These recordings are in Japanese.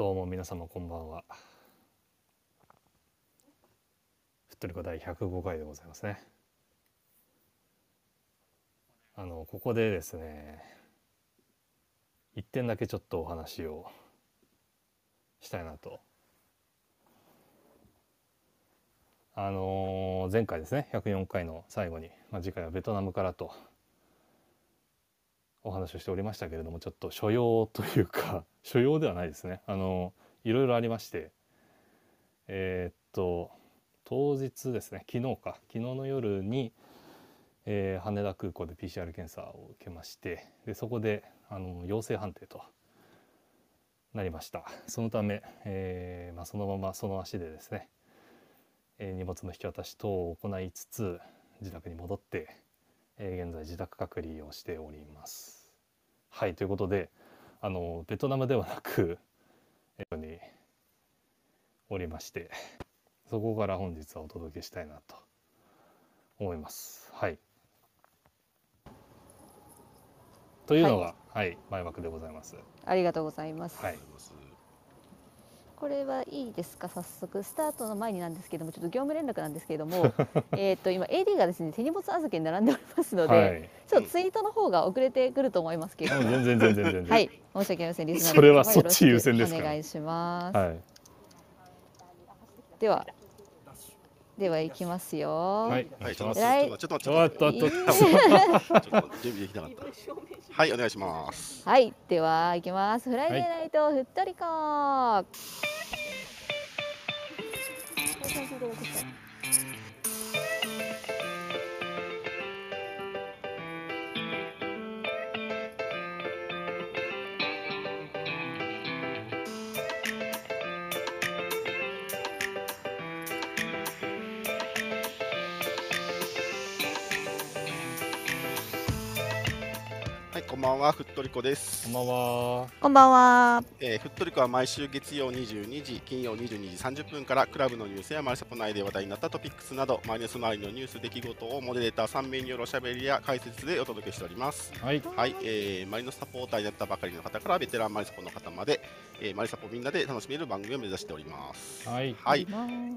どうも皆様こんばんは。ふっとりこ第105回でございますね。あのここでですね、一点だけちょっとお話をしたいなと。あの前回ですね104回の最後に、まあ、次回はベトナムからとお話をしておりましたけれどもちょっと所用というか 所用ではないですねあのいろいろありましてえーっと当日ですね昨日か昨日の夜に、えー羽田空港で PCR 検査を受けましてでそこであの陽性判定となりましたそのため、えーまあ、そのままその足でですね、えー荷物の引き渡し等を行いつつ自宅に戻って、え現在自宅隔離をしております。はいということであのベトナムではなくえーにおりましてそこから本日はお届けしたいなと思います。はいというのが、はい、前枠でございます。ありがとうございます。はいこれはいいですか？早速。スタートの前になんですけどもちょっと業務連絡なんですけれども えっと今 AD がですね手荷物預けに並んでおりますので、はい、ちょっとツイートの方が遅れてくると思いますけれども、全然全然全然。はい。申し訳ありません。リスナーのそれは方そっち優先ですお願いします。はい。ではでは行きますよ。はい。はい、ちお願ょいしますっとちょっと待って、ちょっと待って。ちょっと準備できなかった。はい、お願いします。はい、では行きます。フライデーナイトふっとりこ。はい、んばんは、ふっとりこですこん。ばんは。こんばんは。えー、ふっとりこは毎週月曜22時、金曜22時30分からクラブのニュースやマリサポ内で話題になったトピックスなど、マイナス周りのニュース、出来事をモデレーター3名によるおしゃべりや解説でお届けしております。はい。はい、えー、マリノスサポーターになったばかりの方からベテランマリサポの方まで、えー、マリサポみんなで楽しめる番組を目指しております。はい。はい、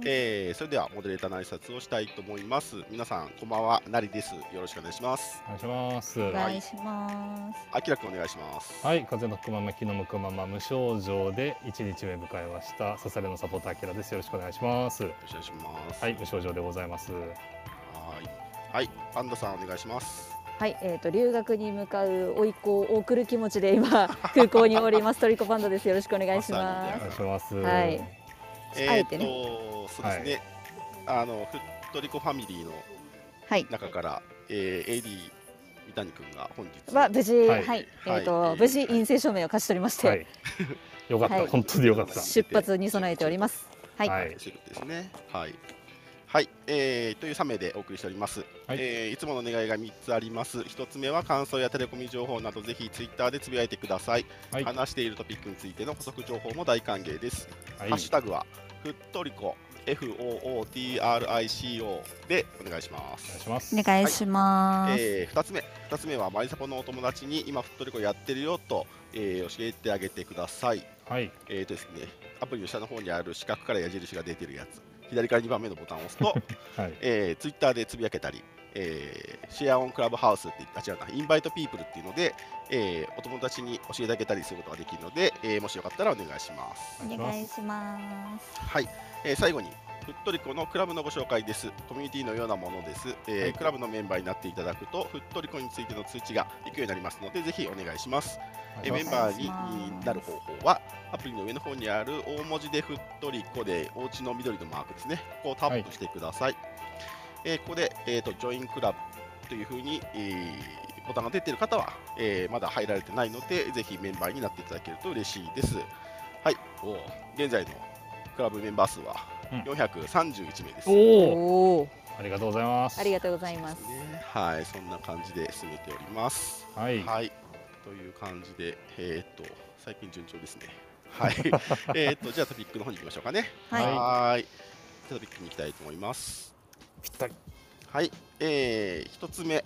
えー、それではモデレーターの挨拶をしたいと思います。皆さん、こんばんは、なりです。よろしくお願いします。お願いします。お願いします。あきらくんお願いします。はい、風の吹くまま気の向くまま無症状で一日目迎えましたササレのサポーターキラですよろしくお願いしますよろしくお願いします。はい無症状でございますはい。はい、パンダさんお願いします。はい、えっ、と留学に向かう甥っ子を送る気持ちで今空港におりますトリコパンダです。よろしくお願いしままさお願いしますはいえー、あえてねと、そうですね。あのフットリコファミリーのす。はい。中から、えー、AD 三谷くんが本日は無事、ははいい、えっ、と、はい無事陰性証明を勝ち取りまして、はいよかった、はい本当によかった出発に備えております。はい。ははいですね。はい。はい、えー、という3名でお送りしております、はい。いえーいつもの願いが3つあります。1つ目は感想やテレコミ情報などぜひツイッターでつぶやいてください、はい。話しているトピックについての補足情報も大歓迎です、はい。ハッシュタグはふっとりこ FOOTRICO でお願いしまお願いすします。お願いします。えー、2つ目。2つ目はマリサポのお友達に今ふっとりこやってるよと、えー教えてあげてください。はい。えーとですね、アプリの下の方にある四角から矢印が出てるやつ、左から2番目のボタンを押すと、はいえー、ツイッターでつぶやけたり、えーシェアオンクラブハウスって言った違うな、インバイトピープルっていうので、えーお友達に教えてあげたりすることができるので、えーもしよかったらお願いします。お願いします。はい、えー最後に、ふっとりこのクラブのご紹介です。コミュニティのようなものです。えーはい。クラブのメンバーになっていただくと、ふっとりこについての通知が行くようになりますので、ぜひお願いします。えーメンバーにになる方法はアプリの上の方にある大文字でふっとりこでお家の緑のマークですね。ここをタップしてください、えーここで、えー、とジョインクラブというふうに、えーボタンが出ている方は、えーまだ入られてないのでぜひメンバーになっていただけると嬉しいです。はい。おー。現在のクラブメンバー数はうん431名です、おおおお、ありがとうございます。ありがとうございます。ねはいそんな感じで進めております。はい。はい、という感じで、えーっと、最近順調ですね。はい、えーっと、じゃあトピックの方に行きましょうかね。はい。トピックに行きたいと思います。ぴったり。はい、えー、一つ目。えー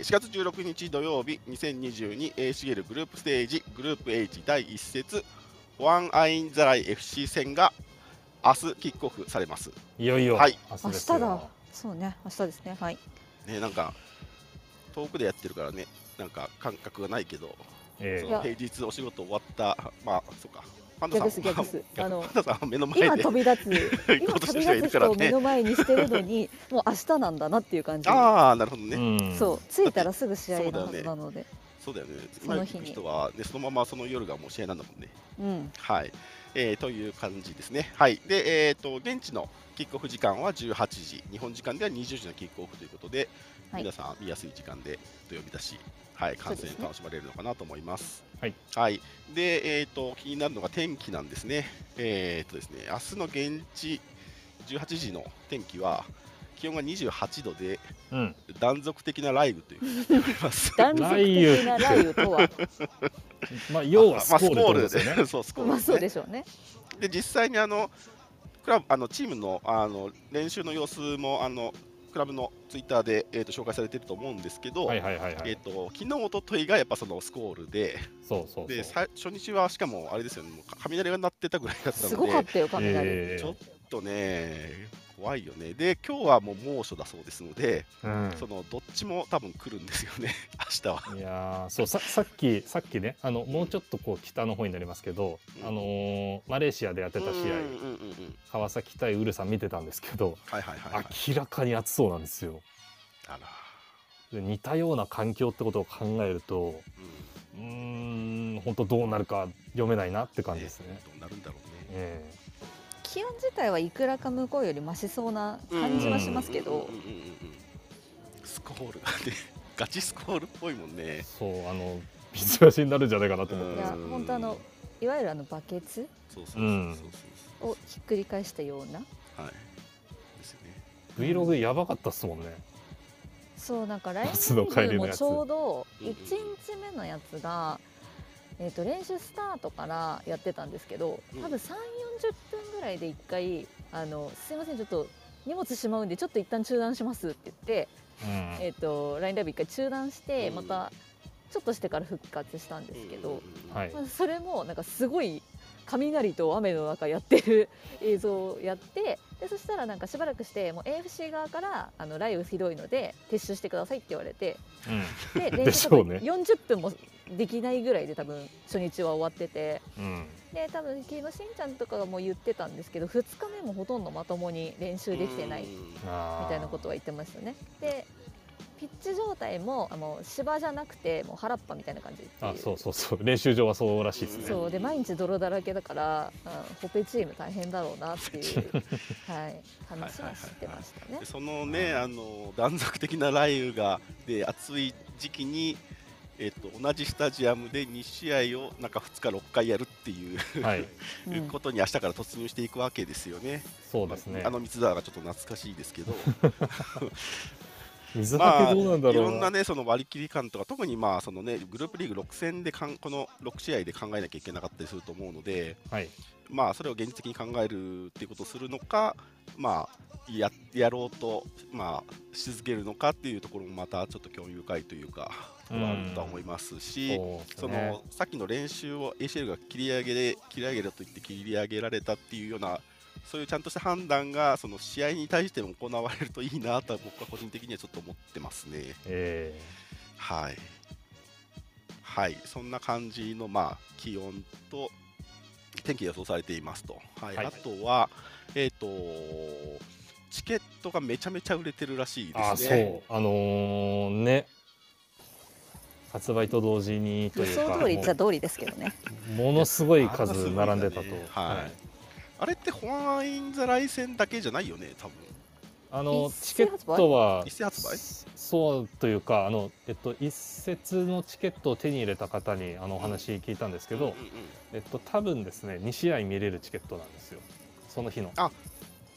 4月16日土曜日 2022A シゲルグループステージグループ H 第1節ホアンアインザライ FC 戦が明日キックオフされます。いよいよ。はい。明日だ。そうね。明日ですね。はい。ね、なんか遠くでやってるからね、なんか感覚がないけど、えいやその平日お仕事終わった、まあ、そうか、パンダさん逆です逆です。あの パンダさんは目の前で今飛び立つ行 今飛び立つ。人を目の前にしてるのに もう明日なんだなっていう感じ。ああ、なるほどえね、うん。そう。着いたらすぐ試合なはそうだよね。ずなのでそうだよね。その日に人は、ね、そのままその夜がもう試合なんだもんね。うん。はい、えーという感じですね。はい、で、えー、と現地のキックオフ時間は18時、日本時間では20時のキックオフということで、はい皆さん見やすい時間でと呼び出し、はい、観戦楽しまれるのかなと思います。はい、で、えー、と気になるのが天気なんですね。えーとですね明日の現地18時の天気は気温が28度でうん。断続的な雷雨という。断続的な雷雨とは？まあ要はスまあコールですよね、そうスコールまあそうでしょうね。で実際にあのクラブあのチームのあの練習の様子もあのクラブのツイッターで、えー、と紹介されていると思うんですけど、はいはいはいはい、えー、と昨日一昨日がやっぱそのスコールでそうそうそう。でさ初日はしかもあれですよねもう雷が鳴ってたぐらいだったすのでごかったよ雷、えちょっとね怖いよね。で今日はもう猛暑だそうですので、ーそのどっちも多分来るんですよね。明日は。うん、いやーそうささっきさっきねあのもうちょっとこう北の方になりますけど、うん。あのーマレーシアでやってた試合、うんうんうんうん川崎対ウルサン見てたんですけど、はいはいはい、はい、明らかに暑そうなんですよ。あら、で似たような環境ってことを考えるとうん。うーん本当どうなるか読めないなって感じですね。どうなるんだろうね。え気温自体はいくらか向こうよりマシそうな感じはしますけど。うんうんうんうんうんスコール。がねガチスコールっぽいもんえね。そうあの水足しになるんじゃないかなと思って。いや本当あのいわゆるあのバケツそうそうそううんそう。をひっくり返したような。はい。ですよね。Vlog やばかったっすもんね。そうなんかライン夏の帰りのもやつ。ちょうどうんうん1日目のやつが、えー、と練習スタートからやってたんですけどうん。多分3 4 0分ぐらいで1回あの「すいませんちょっと荷物しまうんでちょっと一旦中断します」って言って、うん。えー、とラインライブ1回中断してうん。またちょっとしてから復活したんですけど、うん。はい。まあ、それもなんかすごい雷と雨の中やってる映像をやってでそしたらなんかしばらくしてもう AFC 側からあの雷雨ひどいので撤収してくださいって言われてで で練習多分しょうね。40分もできないぐらいで多分初日は終わってて。うん。うんで多分昨日しんちゃんとかがもう言ってたんですけど2日目もほとんどまともに練習できてないみたいなことは言ってましたね。でピッチ状態もあの芝じゃなくてもう原っぱみたいな感じっていう。あそうそうそう。練習場はそうらしいですね。そう。で毎日泥だらけだから、うん、ホペチーム大変だろうなっていう、はい、話は知ってましたね。で。そのねあの断続的な雷雨がで暑い時期にえっと同じスタジアムで2試合をなんか2日6回やるっていうはい。うん。ことに明日から突入していくわけですよね。そうですね。まああ。の三沢がちょっと懐かしいですけど、水まあ、はけどうなんだいろうろんなね、その割り切り感とか、特にまあそのねグループリーグ6戦でかんこの6試合で考えなきゃいけなかったりすると思うので、はい。まあそれを現実的に考えるっていうことをするのか、まあややろうとまあし続けるのかっていうところもまたちょっと興味深いというか、あるとは思いますし。そうですそねのさっきの練習を ACL が切り上げで切り上げると言って切り上げられたっていうようなそういうちゃんとした判断がその試合に対しても行われるといいなとは僕は個人的にはちょっと思ってますね。えはい。はい、そんな感じのまあ気温と天気が予想されていますと。はい。はいあとはえっ、とチケットがめちゃめちゃ売れてるらしいですね。そうあのーね発売と同時にと予いうか想通りっちゃ通りですけどね。もものすごい数並んでたと。はいあれってホアンインザライ戦だけじゃないよね、多分。あの一チケットは一斉発売？そうというかあの、えっと、一節のチケットを手に入れた方にあのお話聞いたんですけど、うんうんうんえっと、多分ですね2試合見れるチケットなんですよ。その日の。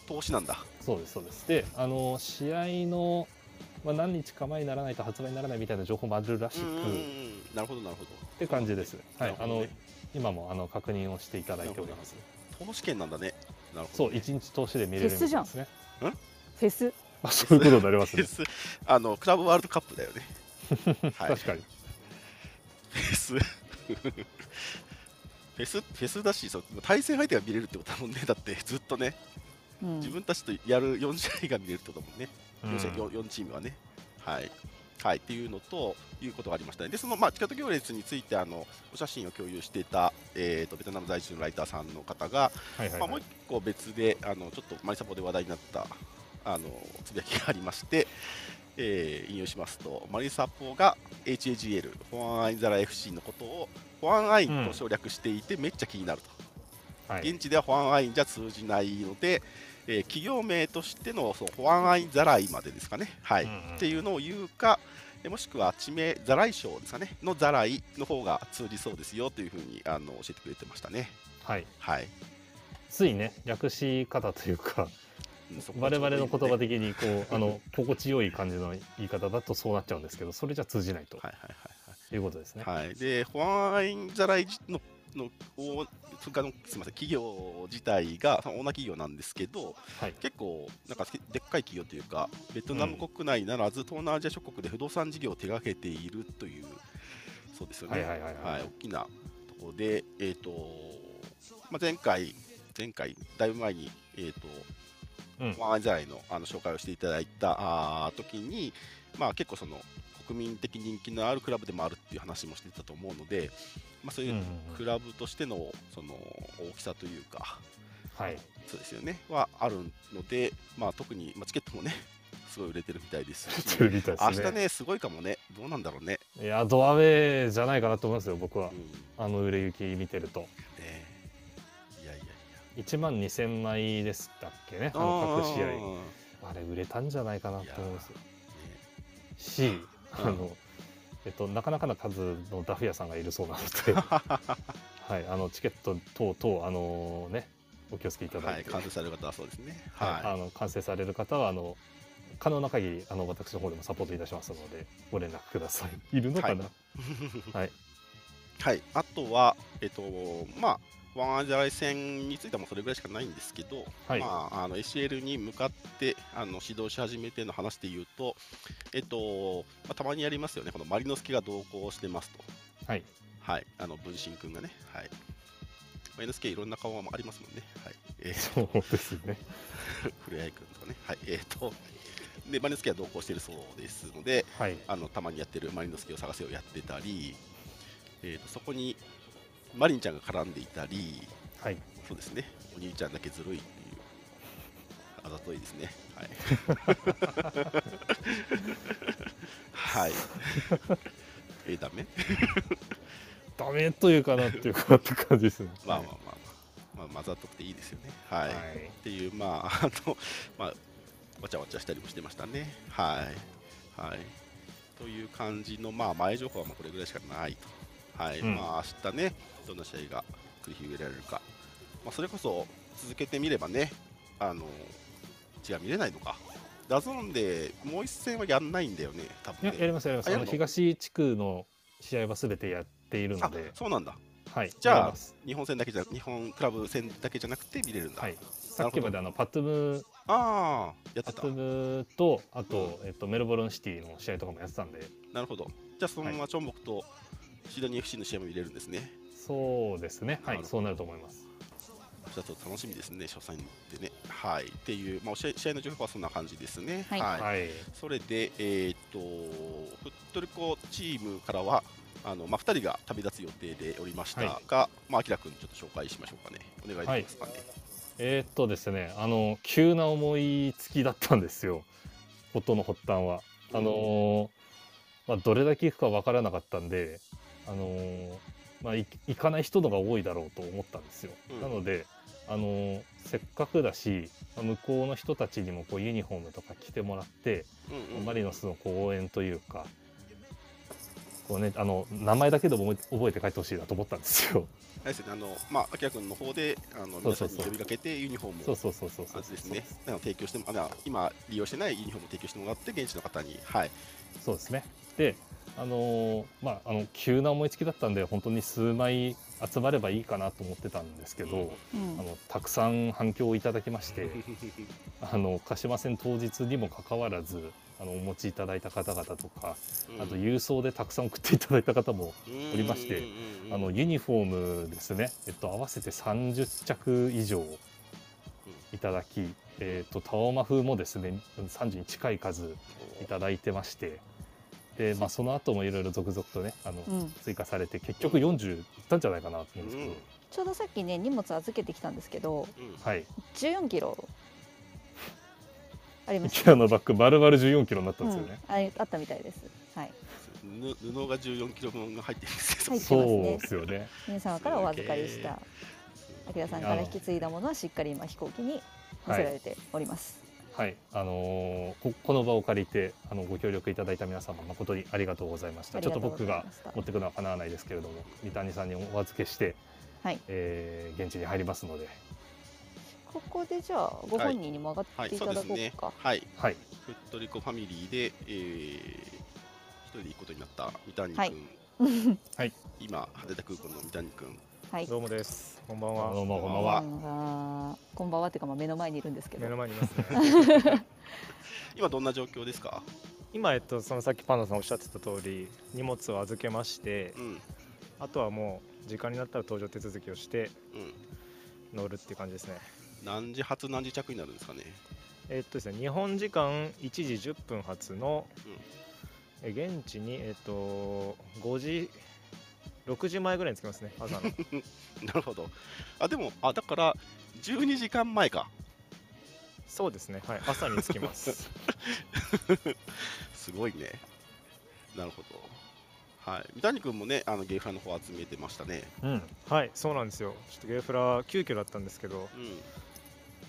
投資なんだ。そうですそうです。であの試合の、まあ、何日か前にならないと発売にならないみたいな情報もあるらしく、うんうんうんっなるほど、なるほど。て感じです、はいあの今もあの確認をしていただいております投資券なんだね。なるほど、そうね。1日通しで見れるみたいですね。フェスあそういうことになりますね。フェス。あのクラブワールドカップだよね。はい。確かに。フェス。フェスフェスだしそう対戦相手が見れるってことだもんね。だってずっとね。うん。自分たちとやる4試合が見れるってことだもんね、うん 4, 試合 4, 4チームはね。はいはい、っていうのということがありましたね。で、その、まあ、チケット行列についてあのお写真を共有していた、えー、とベトナム在住のライターさんの方が、はいはい、まあ、もうはい一個別であのちょっとマリサポで話題になったあのつぶやきがありまして、えー引用しますとマリサポが HAGL ホアンアインザライ FC のことをホアンアインと省略していてめっちゃ気になると、はい。現地ではホアンアインじゃ通じないので、えー企業名としてのそうホアンアインザライまでですかね、はい。うんうん。っていうのを言うかえもしくは地名ザライ省ですかね。のザライの方が通じそうですよというふうにあの教えてくれてましたね。はい、はい。ついね略し方というか我々の言葉で的にこうあの心地よい感じの言い方だとそうなっちゃうんですけどそれじゃ通じないとはいはいはいい。うことですね。はい、はい、で、ホアンアインザライののおそれからのすみません企業自体がそのオーナー企業なんですけどはい。結構なんかでっかい企業というかベトナム国内ならず、東南アジア諸国で不動産事業を手掛けているというそうですよね、はい大きなところで、えーとまあ、前回前回だいぶ前に、えーとうん。アインザライのあの紹介をしていただいたあー時に、まあ、結構その国民的人気のあるクラブでもあるっていう話もしてたと思うので、まあ、そういうクラブとしてのその大きさというか、はい。そうですよね、はあるので、まあ、特に、まあ、チケットもね、すごい売れてるみたいですし、ね。明日ね、すごいかもね、どうなんだろうね。いやドアウェイじゃないかなと思いますよ僕は。うん、ねあの売れ行き見てると。いやいやい1万2000枚でしたっけねあや。の各試あ合。あれ売れたんじゃないかなと思うんですよ。ー。しあうん。の、えっと、なかなかな数のダフ屋さんがいるそうなので、はい、あのチケット等々あのねお気をつけいたねはいい、だて、完成される方はそうですね。はい、はあの完成される方はあの可能な限りあの私の方でもサポートいたしますのでご連絡ください。いるのかな？い。はい、はい、あとは、えっと、まあ、ワンアジャライ戦についてはもうそれぐらいしかないんですけど、はいまあ、あの ACL に向かってあの指導し始めての話で言うと、えっとまあ、たまにやりますよね、このマリノスケが同行してますと。はい、はい、あの分身君がね、はい。マイナスケいろんな顔もありますもんね。はい。えー、そうですね。古谷君とかね。はい。えー、と、で、マリノスケは同行しているそうですので、はい、あのたまにやってるマリノスケを探せをやってたり、えー、とそこにマリンちゃんが絡んでいたり、はい、そうですね、お兄ちゃんだけずるいっていう、あざといですね。はい。はい。えー、ダメ？ダメというかなっていうかって感じですね。まあまあまあまあ、まあ、混ざっとくていいですよね。はい。はいっていう、まあ、あの、まあ、わちゃわちゃしたりもしてましたね。はい。はい。という感じの、まあ、前情報はまあこれぐらいしかないと。はい。うんまあ、明日ね、どんな試合が繰り広げられるか。まあ、それこそ続けてみればね、あの、違う、見れないのか。ダゾーンでもう一戦はやんないんだよね、多分ね。やりますやります。あの？東地区の試合はすべてやっているのあで、そうなんだ。はい。じゃあ日本戦だけじゃ、日本クラブ戦だけじゃなくて見れるんだ。はい。さっきまであのパトゥムああ、やってたパト。ゥムとあと、えっとメルボルンシティの試合とかもやってたんで、なるほど。じゃあ、そのままチョンボクとシドニー FC の試合も見れるんですね。そうですね。はい、そうなると思います。ちょっと楽しみですね、初戦でね。はい。っていう、まあ、試合試合の情報はそんな感じですね。はいはい。それで、えーっと、フットリコチームからは、あのまあ、2人が旅立つ予定でおりましたが、まあ、あきら君、ちょっと紹介しましょうかね。お願いできますかね。えーっとですね、あの急な思いつきだったんですよ。事の発端は。あのーまあどれだけ行くかわからなかったんで、あのーまあい行かない人のが多いだろうと思ったんですよ。うんなので、あのーせっかくだし、まあ向こうの人たちにもこうユニフォームとか着てもらって、うんうんマリノスの応援というか。こうね、あの名前だけでも覚えて帰ってほしいなと思ったんですよ。あれですね、あの、まあ、あきら君の方で、あの、皆さんに呼びかけて、ユニフォームをそうそうそうそうそうね、あの提供してもあの今利用してないユニフォームを提供してもらって現地の方にはいそうですね。で、あのまああの急な思いつきだったんで本当に数枚集まればいいかなと思ってたんですけど、うん。あのたくさん反響をいただきまして あの鹿島線当日にもかかわらずあのお持ちいただいた方々とかあと郵送でたくさん送っていただいた方もおりましてあのユニフォームですね、えっと、合わせて30着以上いただき、えっと、タオマ風もですね30に近い数いただいてましてで、まあ、その後もいろいろ続々とねあの、うん。追加されて結局40いったんじゃないかなと思うんですけど、うん。ちょうどさっきね荷物預けてきたんですけどはい。14キロ。ありまし IKEA のバッグ丸々14キロになったた、んですよね。うん、ああったみたいです。はい。ぬ布が14キロ分が入ってるんですよ。入ってそうますね。ですよね。皆様からお預かりしたあきらさんから引き継いだものはしっかり今飛行機に載せられております、はい、あのーここの場を借りてあのご協力いただいた皆様誠にありがとうございました。ちょっと僕が持ってくのはかなわないですけれども、三谷さんにお預けして、はい。えー現地に入りますので、ここでじゃあご本人にも上がはいっていただそうですねこうか、はい。はい、フットリコファミリーで、えー、一人で行くことになった三谷君、はい。はい。今羽田空港の三谷君はいどうもです。こんばんどは。うもこんばんこは。んばんはこんばんはっていうかまあ目の前にいるんですけど目の前にいますね。今どんな状況ですか？今えっとそのさっきパンダさんおっしゃってた通り荷物を預けましてう、んあとはもう時間になったら搭乗手続きをしてうん乗るっていう感じですね。何時発何時着になるんですかね？えっとですね日本時間1時10分発の、え現地にえっと5時6時前ぐらいに着きますね 朝の。なるほど。あでもあだから12時間前かそうですねはい朝に着きます。すごいね。なるほど。はい。三谷君もねあのゲイフラの方集めてましたね。うん、はいそうなんですよ。ちょっとゲーフラ急遽だったんですけど。うん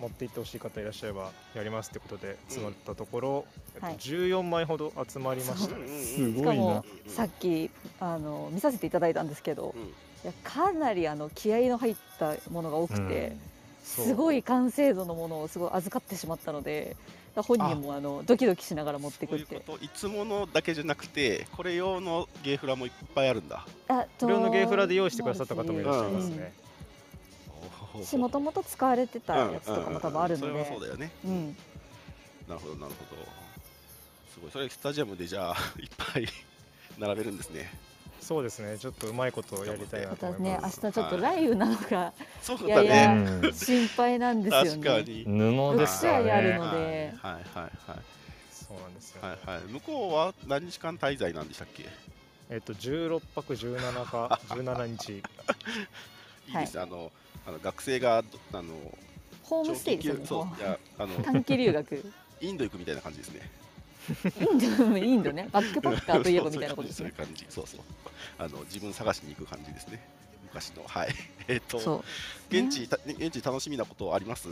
持って行ってほしい方いらっしゃればやりますってことで募ったところ、えっとはい。14枚ほど集まりました。ね。すごいな。しかも。うんさっきあの見させていただいたんですけどうん。いやかなりあの気合の入ったものが多くて、そう。すごい完成度のものをすごい預かってしまったので本人もあ。のドキドキしながら持ってそういうくってこと。いつものだけじじゃなくてこれ用のゲイフラもいっぱいあるんだ。あ無料のゲーフラで用意してくださった方もいらっしゃいますね。しもともと使われてたやつとかも多分あるのそれもでそうだよね。うん。なるほどなるほど。すごい。それスタジアムでじゃあ いっぱい 並べるんですね。そうですね。ちょっとうまいことをやりたいなまたと思います。ね明日ちょっと雷雨なのがそうだい。やいやねうん心配なんですよ確かねに。布ですから6試合あるね。ので。はい。はいはいそうなんですよ。はいはい。向こうは何日間滞在なんでしたっけ？えっと16泊17か17日。いいです、あのあの学生がどあのホームステイですよね。そういやあの短期留学。インド行くみたいな感じですね。インドインドね。バックパッカーといえばみたいなことです そういねう感じ。そうそう。あの自分探しに行く感じですね。昔の。はい。えっ、とそう。現地、た現地楽しみなことあります？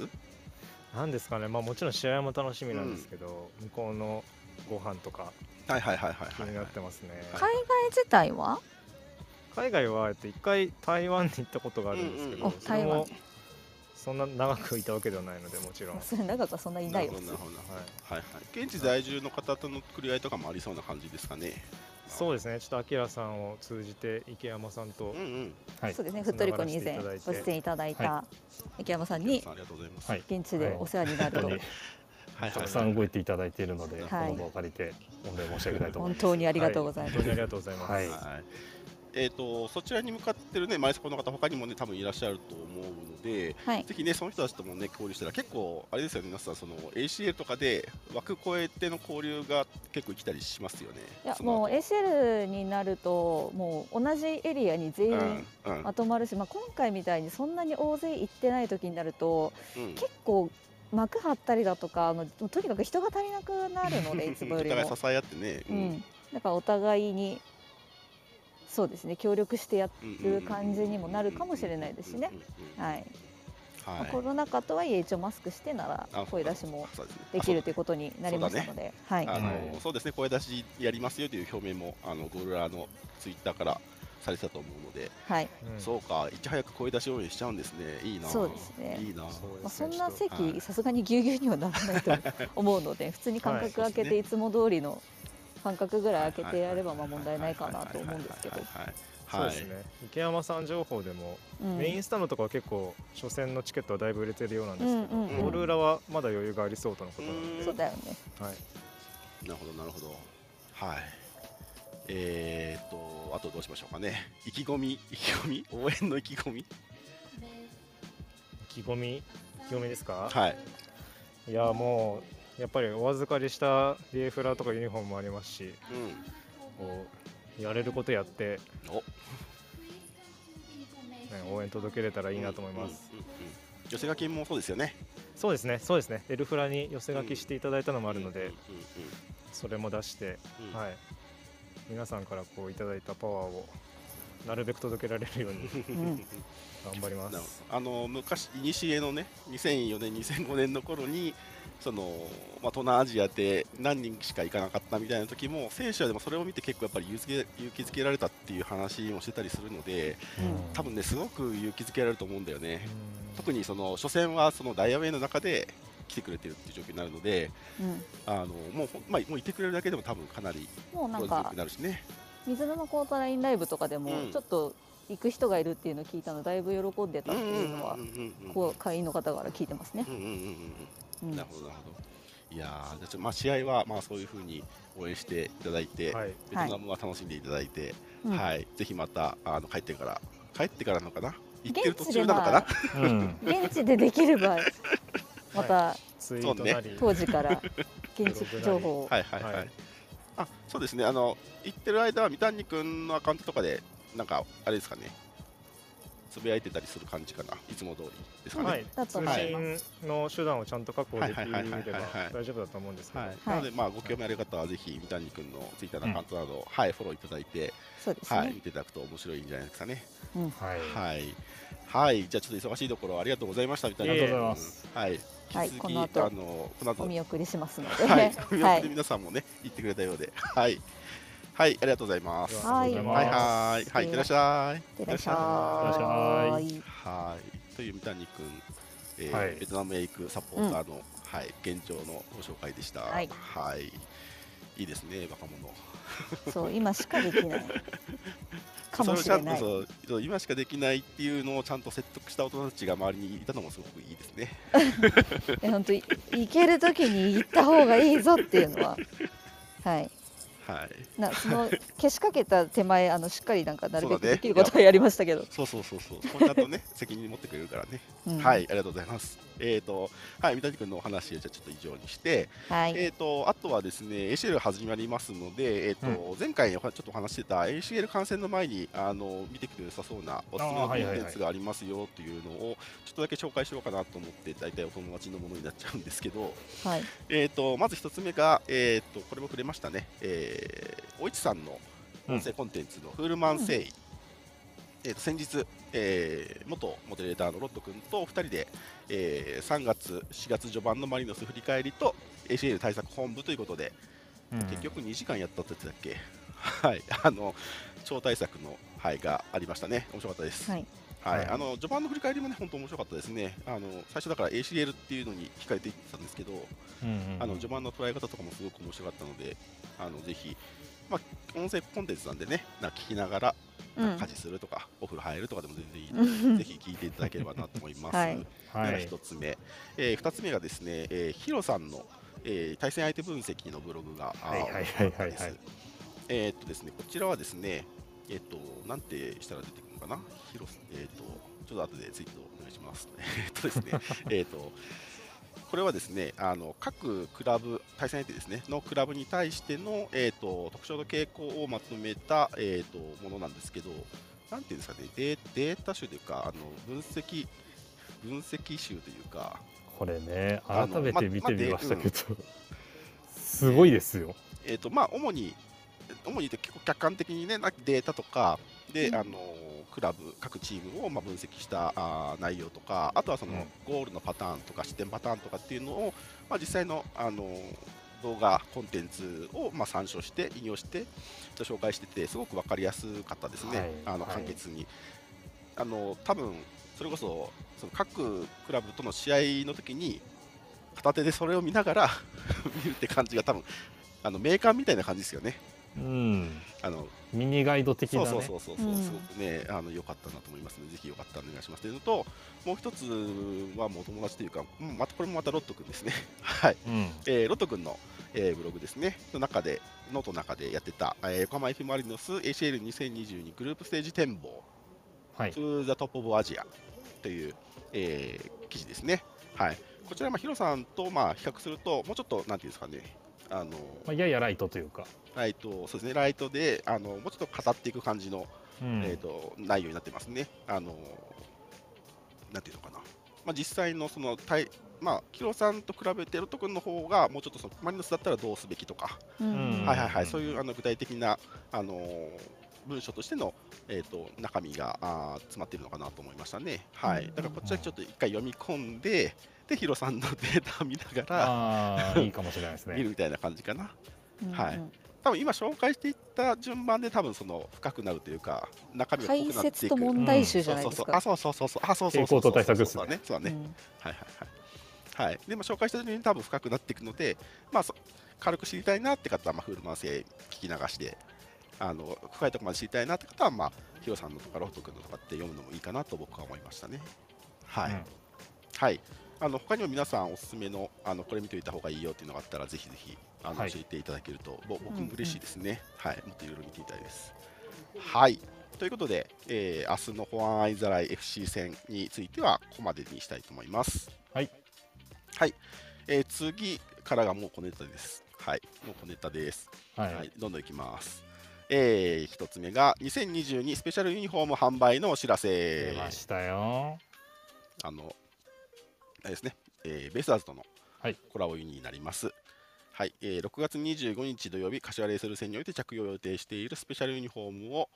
なんですかね。まあもちろん試合も楽しみなんですけど、向こうのご飯とかはいはいはいはいはい、気になってますね。はい海外自体は？海外はえっと一回台湾に行ったことがあるんですけうんど、うん。それも台湾。そんな長くいたわけではないのでもちろん。長くはそんないないよ。なるほどな。るほどはい。はい。現地在住の方との繰り合いとかもありそうな感じですかね。そうですね。ちょっとアキラさんを通じて池山さんとうんうん。はい。そうですね。フットリコに以前ご出演いただいた池山さんにありがとうございます、はい。現地でお世話になると。本当にはい。たくさん動いていただいているので、はい。この場を借りて御礼申し上げたいと思い本ます。当にありがとうございます。本当にありがとうございます。はい。はいえー、とそちらに向かってるねマイスコの方他にもね多分いらっしゃると思うのではい。ぜひねその人たちともね交流したら結構あれですよね皆さんその ACL とかで枠超えての交流が結構生きたりしますよねいやもう ACL になるともう同じエリアに全員うんうん。まとまるし、まあ、今回みたいにそんなに大勢行ってない時になるとうん。結構幕張ったりだとかあのとにかく人が足りなくなるのでいつもよりも。お互い支え合ってね、うん、だからお互いにそうですね協力してやる感じにもなるかもしれないですしね。うんうんうんはい、まあコロナ禍とはいえ一応マスクしてなら声出しもできるということになりましたので、はい、あの、そうですね声出しやりますよという表明もあのゴールラのツイッターからされてたと思うので、はい、そうかいち早く声出し応援しちゃうんですねいいなそうですねいいなそまあ、そんな席さすがにぎゅうぎゅうにはならないと思うので普通に間隔空けていつも通りの間隔ぐらい空けてやればまあ問題ないかなと思うんですけど、そうですね。池山さん情報でも、うん。メインスタンドとかは結構初戦のチケットはだいぶ売れてるようなんですけど、うんうんうん。ゴール裏はまだ余裕がありそうとのことなので、そうだよね。はい、なるほどなるほど。はい。えー、っとあとどうしましょうかね。意気込み意気込み？応援の意気込み？意気込み？意気込みですか、はい。い、やもうやっぱりお預かりしたリエフラとかユニフォームもありますしうんこうやれることやって、お。ね、応援届けれたらいいなと思います、寄せ書きもそうですよね。そうですねそうですね。エルフラに寄せ書きしていただいたのもあるので、それも出して、はい、皆さんからこういただいたパワーをなるべく届けられるようにうん。頑張ります。ど。あの昔古のね2004年2005年の頃にその、まあ、東南アジアで何人しか行かなかったみたいな時も選手はでもそれを見て結構やっぱり勇気づけ勇気づけられたっていう話もしてたりするのでうん。多分ねすごく勇気づけられると思うんだよね。うん。特にその初戦はそのダイヤウェイの中で来てくれてるっていう状況になるのでうん。あのもうまあ、もういてくれるだけでも多分かなりもうなんか強くなるしね水沼コートラインライブとかでもうん。ちょっと行く人がいるっていうのを聞いたのだいぶ喜んでたっていうのはこう会員の方から聞いてますね。なるほどなるほど。いやーじゃあちょっとまあ試合はまあそういうふうに応援していただいて、はい、ベトナムは楽しんでいただいて、うんはい、ぜひまたあの帰ってから帰ってからなのかな？行ってる途現地で中なのかな、うん。現地でできればまたツイートなり、当時から現地情報を。はいはいはい、はいあそうですね。あの行ってる間は三谷君のアカウントとかでなんかあれですかね。つぶやいてたりする感じかな。いつも通りですかね、はい。通信の手段をちゃんと確保できれば大丈夫だと思うんですけど、なので、まあ、ご興味ある方はぜひ三谷君のツイッターのアカウントなど、はい、フォローいただいて、そうですはい、ね見。ていただくと面白いんじゃないですかね。はい、はい、はい、じゃあちょっと忙しいところありがとうございましたみたいな。ありがとうございます。はい、はいこの後あのこの後。お見送りしますので、はい、はい、お見送り皆さんもね言ってくれたようで、はい、はい、ありがとうございます。ではい。はいはいはい、いってらっしゃい。いってらっしゃい。い。はい、という三谷君、えーはい。ベトナムへ行くサポーターの、はい現状のご紹介でした。はい。はい、いいですね、若者。そう今しかできない かもしれない。そうそう今しかできないっていうのをちゃんと説得した大人たちが周りにいたのもすごくいいですね。え本当い行ける時に行った方がいいぞっていうのは、はい。はい。なそのけしかけた手前あのしっかりなんかなるべくできることはやりましたけど。そうそうそうそう。これちゃんとね責任持ってくれるからね。うんはい、ありがとうございます。えっ、とはい三谷君のお話をじゃあちょっと以上にして、はい。えっ、とあとはですね ACL 始まりますので、えっ、と、前回おちょっとお話ししてた ACL 観戦の前にあの見てきて良さそうなおすすめのコンテンツがありますよというのをちょっとだけ紹介しようかなと思って大体お友達のものになっちゃうんですけど。はい。えー、とまず一つ目が、えー、とこれも触れましたね、えー、おいちさんの音声コンテンツのフールマン誠意、えーと先日、えー元モデレーターのロッド君と2人で、えー3月、4月序盤のマリノス振り返りと ACL 対策本部ということで、結局2時間やったって言ってたっけ、はい、あの超対策の、はい、がありましたね、面白かったです。はい。はい、はい。あの序盤の振り返りもね、本当面白かったですね。あの最初だから ACL っていうのに控えていってたんですけど、うんうんうん。あの序盤の捉え方とかもすごく面白かったので、あのぜひ、まあ、音声コンテンツなんでね、な聞きながらうん。家事するとか、お風呂入るとかでも全然いいうん。ので、ぜひ聞いていただければなと思います。はい。でははい。1つ目、え2つ目がですね、えーヒロさんの、えー対戦相手分析のブログが、はいはいはいはえーっとですね、こちらはですね、えーっと、なんてしたら出てかな、ヒロえーっと、ちょっと後でツイートお願いします。えーっとですね、えーっと、これはですね、あの各クラブ、対戦相手ですね、のクラブに対しての、えーっと特徴と傾向をまとめた、えーっとものなんですけど、なんていうんですかね、デーデータ集というか、あの分析、分析集というか、これね改めて見てまみましたけど、すごいですよ。えーとまあ、主に、主に結構客観的に、ね、なデータとかで、うんあのクラブ、各チームをまあ分析したあー内容とか、あとはその、うんゴールのパターンとか、失点パターンとかっていうのを、まあ、実際の、あの動画、コンテンツをまあ参照して、引用して、紹介してて、すごく分かりやすかったですね、はいあのはい簡潔に。あの多分それこそその各クラブとの試合の時に片手でそれを見ながら 見るって感じが多分あのメーカーみたいな感じですよね。うん。あのミニガイド的なね。そうそうそうそう、う。ん。すごくねあの良かったなと思いますのでぜひよかったらお願いします。というのともう一つはもうお友達というか、うんまたこれもまたロット君ですね。はい、うん。えーロット君の、えーブログですね。の中でノートの中でやってた、えー横浜 F・ マリノス ACL2022 グループステージ展望。はい。To the top of Asia という、えー記事ですね。はい。こちらまあヒロさんとまあ比較するともうちょっとなんていうんですかねあのまあ、ややライトというか、ライトそうですね。ライトであのもうちょっと語っていく感じのうん。えー、と内容になってますね。あのなんていうのかな、まあ、実際のその対まあ、キロさんと比べてロト君の方がもうちょっとそのマリノスだったらどうすべきとか、うん。はいはいはい、そういうあの具体的な、あのー文章としての、えー、と中身があー詰まっているのかなと思いましたね。はい、だからこっちはちょっと一回読み込んで、でヒロさんの データを見ながらいいかもしれないですね。見るみたいな感じかな。うんはい。多分今紹介していった順番で多分その深くなるというか中身が濃くなっていく。解説と問題集じゃないですか。そうそう。そうそうあそうそうそうそう。傾向と対策ですね。そうだね。そうだね、うん。はいはいはい。はい。でも紹介した順に多分深くなっていくのでまあそ軽く知りたいなって方はまあフールマン製聞き流しであの深いところまで知りたいなって方はまあヒロさんのとかロフト君のとかって読むのもいいかなと僕は思いましたね。はい、うん。はいあの他にも皆さんおすすめのあのこれ見ておいた方がいいよっていうのがあったらぜひぜひあの、はい。教えていただけるとぼ僕うん。も嬉しいですね、はい。もっといろいろ見てみたいです。はい。ということで、えー明日の保安愛ざらい FC 戦についてはここまでにしたいと思います。はい。はい、えー次からがもう小ネタです。はい。もう小ネタです。はい、はい、どんどんいきます。えー、一つ目が2022スペシャルユニフォーム販売のお知らせ。出。ましたよ。あの、ですね、えーベイスターズとのはいコラボになります。はい、えー6月25日土曜日、柏レイソル戦において着用を予定しているスペシャルユニフォームを、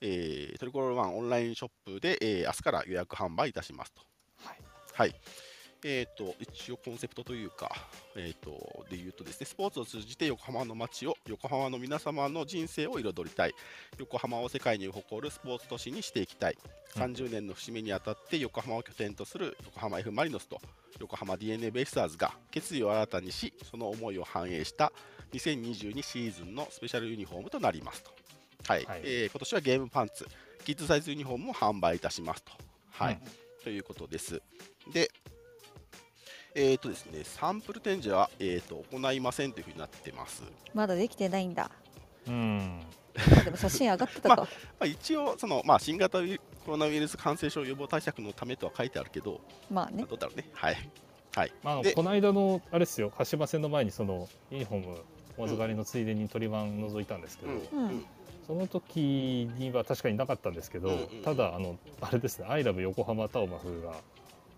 えートリコロールワンオンラインショップで、えー明日から予約販売いたしますと。はいはい。えー、と一応コンセプトというか、えー、とで言うとですねスポーツを通じて横浜の街を横浜の皆様の人生を彩りたい。横浜を世界に誇るスポーツ都市にしていきたい。うん30年の節目にあたって横浜を拠点とする横浜 F・ マリノスと横浜 d n a ベイスターズが決意を新たにしその思いを反映した2022シーズンのスペシャルユニフォームとなりますと、はい。はい。えー今年はゲームパンツキッズサイズユニフォームを販売いたしますと、はい。ということです。でえーとですね、サンプル展示は、えー、と行いませんというふうになってます。まだできてないんだ。うん。あでも写真上がってたか。まあ、一応その、まあ、新型ウイコロナウイルス感染症予防対策のためとは書いてあるけど、まあねまあ、。どうだろうね。はい。はい。まあこの間のあれですよ、鹿島戦の前にそのユニフォームお預かりのついでに鳥版覗いたんですけど、うんうんその時には確かになかったんですけど、うんうんうんただあのあれですね、アイラブ横浜タオマフが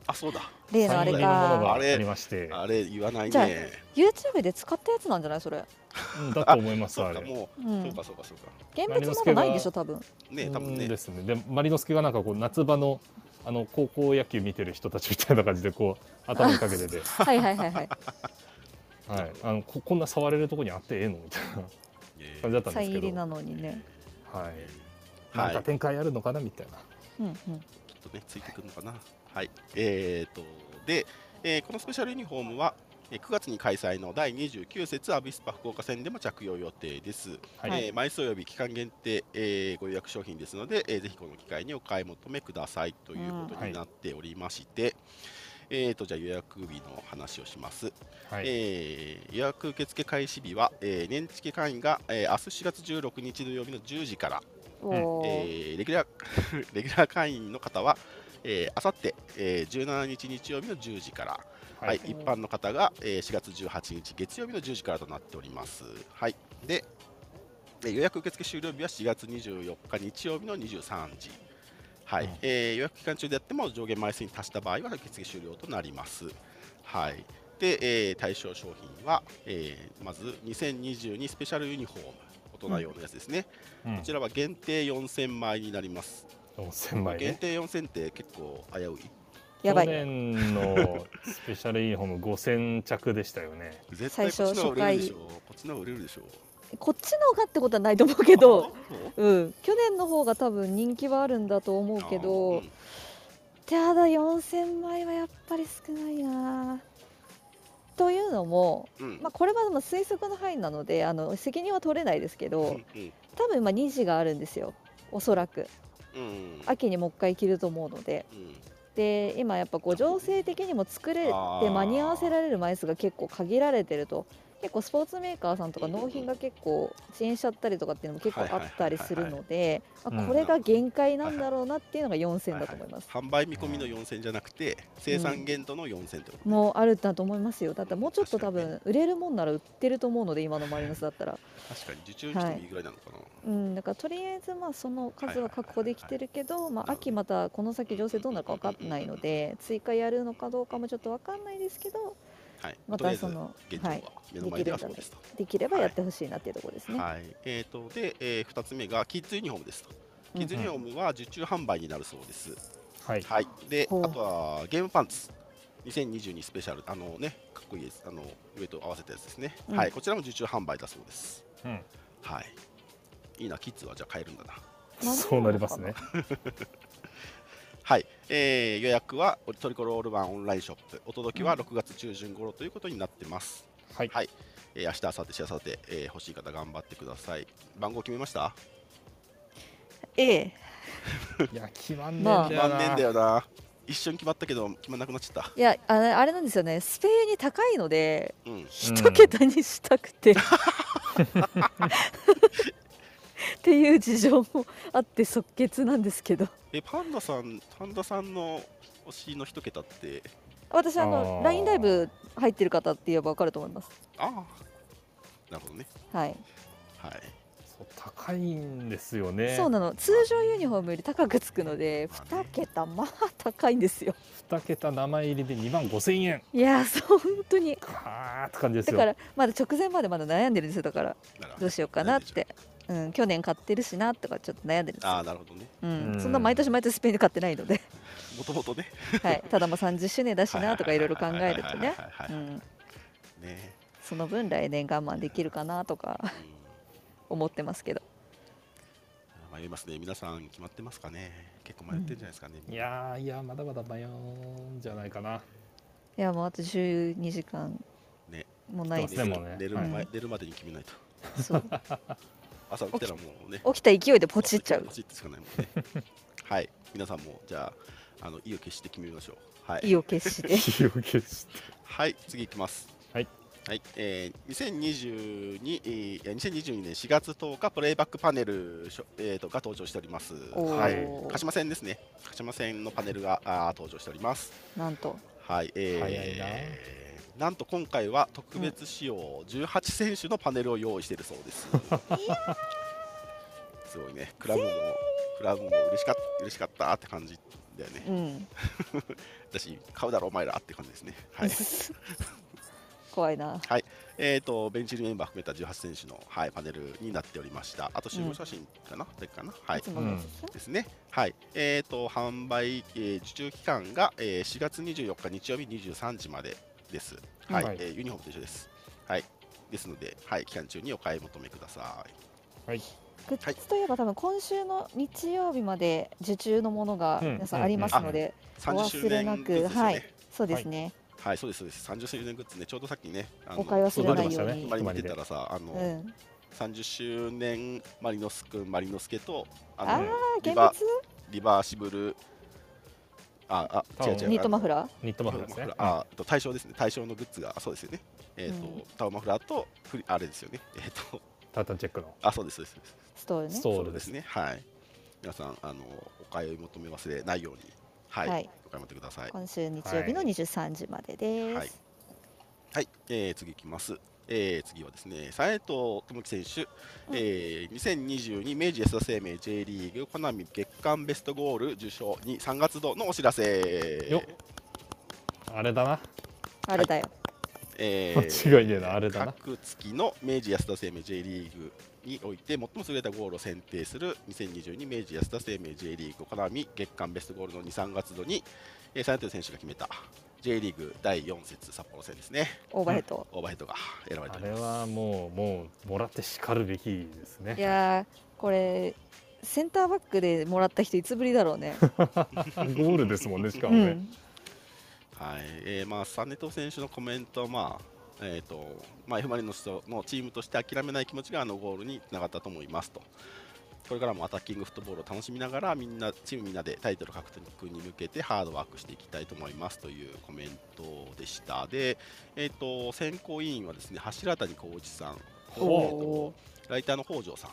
あ、そうだ。例のあれ。がありまして、あれ言わないじゃあね。YouTube で使ったやつなんじゃない？それ。うんだと思いますそうか、あれ。もう、うんそうか、そうか、そうか。現物ものないんでしょ多分。ね、多分ねうんで。すね。でマリノスケがなんかこう夏場のあの高校野球見てる人たちみたいな感じでこう頭にかけてて、はいはいはいはい。はい、あのここんな触れるとこにあってええのみたいなえ感じだったんサですけど、イン入りなのにね。はい。はいなんか展開あるのかなみたいな。うんうん。きっとね、ついてくるのかな。はい。えーと、で、えーこのスペシャルユニフォームは、えー9月に開催の第29節アビスパ福岡戦でも着用予定です。はいえー枚数及び期間限定、えーご予約商品ですので、えーぜひこの機会にお買い求めくださいということになっておりまして、えーとじゃあ予約日の話をします。はい。えー予約受付開始日は、えー年付会員が、えー明日4月16日土曜日の10時から、おえーーレギュラー レギュラー会員の方は、えー、あさって、えー17日日曜日の10時から、はい一般の方が、えー4月18日月曜日の10時からとなっております。はい、で、えー予約受付終了日は4月24日日曜日の23時。はいうんえー予約期間中であっても上限枚数に達した場合は受付終了となります。はい、で、えー対象商品は、えーまず2022スペシャルユニフォーム大人用のやつですね。うんこちらは限定4000枚になります。4000枚ね。限定4000って結構危うい。やばい去年のスペシャルユニフォーム5000着でしたよね。絶対こっちの方が売れるでしょ。こっちの方が売れるでしょ。こっちのがってことはないと思うけど、あうん、去年の方が多分人気はあるんだと思うけあどー、ただ4000枚はやっぱり少ないな。というのも、うんまあ、これはでも推測の範囲なのであの責任は取れないですけうどん多分まあ2時があるんですよおそらくうん秋にもう一回着ると思うので。うん。で今やっぱこう情勢的にも作れて間に合わせられる枚数が結構限られてると結構スポーツメーカーさんとかうんうん納品が結構遅延しちゃったりとかっていうのも結構あったりするのでこれが限界なんだろうなっていうのが4000だと思います。販売見込みの4000じゃなくて生産限度の4000ってことねもうあるんだと思いますよ。だってもうちょっと多分売れるもんなら売ってると思うので今のマリノスだったら。確かに受注してもい。いぐらいなのかな。うん。だからとりあえずまあその数は確保できてるけどまあ秋またこの先情勢どうなるか分かんないので追加やるのかどうかもちょっと分かんないですけどはい。またその現状ははい。目の前ではそうですと。できればやってほしいなっていうところですね。はい。えーとでえー2つ目がキッズユニフォームですと。うん。キッズユニフォームは受注販売になるそうです。はい。はい、で、あとはゲームパンツ。2022スペシャル、あのね、かっこいいです、あの上と合わせたやつですね、うん。はい、こちらも受注販売だそうです。うん。はい、いいな、キッズは。じゃあ買えるんだな。そうなりますね。はい、えー予約はトリコロールワンオンラインショップ、お届けはうん。6月中旬頃ということになってます。はい。はい、えー、明日、明後日、しあさって、えー欲しい方頑張ってください。番号決めました？ええ。いや決まんねえんな、決まんねえんだよな。一瞬決まったけど、決まんなくなっちゃった。いやあれあれなんですよね。スペインに高いのでうん、一桁にしたくて、っていう事情もあって即決なんですけど。え、パンダさん、パンダさんの推しの一桁って、私ああのー LINE ライブ入ってる方って言えば分かると思います。ああ、なるほどね。はい、はい。そう高いんですよね。そうなの。通常ユニフォームより高くつくのでまあね。2桁まあ高いんですよ。2桁名前入りで2万5千円。いやそう本当に。かーって感じですよ。だからまだ直前までまだ悩んでるんですよ。だからど。うしようかなって、うん、去年買ってるしなとかちょっと悩んでるんですあなるほどね。うんうんそんな毎年毎年スペインで買ってないので、もともとね。はい、ただまあ30周年だしなとかいろいろ考えるとねその分来年我慢できるかなとかうん思ってますけど迷いますね。皆さん決まってますかね。結構迷ってるんじゃないですかね。いやーいやまだまだ迷うんじゃないかないやもうあと12時間ねもうないですねもうね寝るはい前寝るまでに決めないと。そう朝起きたらもうね。起きた勢いでポチっちゃうポチってしかないもんね。はい。皆さんもじゃああの意を決して決めましょう。はい。意を決して 火を消してはい、次いきます。はい。はい、えー、2022、えーいや2022年4月10日、プレイバックパネル、えー、とが登場しております。はい。鹿島線ですね。鹿島線のパネルがあー登場しております。なんとはい。えー、早いななんと今回は特別仕様18選手のパネルを用意しているそうです。すごいね。クラブも、クラブも嬉しかった、嬉しかったって感じだよね。うん 私、買うだろ、お前らって感じですね。はい。怖いなえー、とベンチ入りメンバー含めた18選手の、はい、パネルになっておりました。あと集合写真かな、だけかな、はいいつ、ものやつですね。はい。えー、と販売、えー受注期間が、えー4月24日日曜日23時までです。はい。はい。えーユニフォームと一緒です。はい。ですので、はい、期間中にお買い求めください。はい。グッズといえば多分今週の日曜日まで受注のものがうん。皆さんありますので、お30周忘れなく、年グッズですよはい。ね。そうですね、はい、そうです、そうです。30周年グッズね、ちょうどさっきね、あお買い忘れないように、今に見てたらさ、あの、うん、30周年マリノス君、マリノスケと、ああの、あ現リバ物リバーシブル、あ、あ、違う違う。ニットマフラー？ニットマフラーですねあ、と対象ですね。対象のグッズが、そうですよね。えっ、と、うんタウマフラーとフリ、あれですよね。えっ、と、タータンチェックのあ、そうです、そうです。そうですストールねストールですそうですね。はい。皆さん、あの、お買い求め忘れないように、はい、はいお買い求めください。今週日曜日の23時までです、はいはい、えー、次いきます。えー、次はですね、佐藤智樹選手、うん。えー、2022明治安田生命 J リーグコナミ月間ベストゴール受賞に3月度のお知らせ。よあれだな。あれだよ、え間違いねえなあれだな。各月の明治安田生命 J リーグにおいて最も優れたゴールを選定する2022明治安田生命 J リーグコナミ月間ベストゴールの2、3月度に、えー、佐藤選手が決めた J リーグ第4節札幌戦ですね。オーバーヘッド、オーバーヘッドが選ばれてあれ。はもうもうもらってしかるべきですね。いやーこれセンターバックでもらった人いつぶりだろうね。ゴールですもんねしかうもね、ん。はい。えーまあ、サネト選手のコメントは、まあえーとまあ、F・ マリノスのチームとして諦めない気持ちがあのゴールにつながったと思いますと。これからもアタッキングフットボールを楽しみながらみんなチームみんなでタイトル獲得に向けてハードワークしていきたいと思いますというコメントでした。で、えーと、選考委員はですね柱谷浩一さん、ライターの北条さん。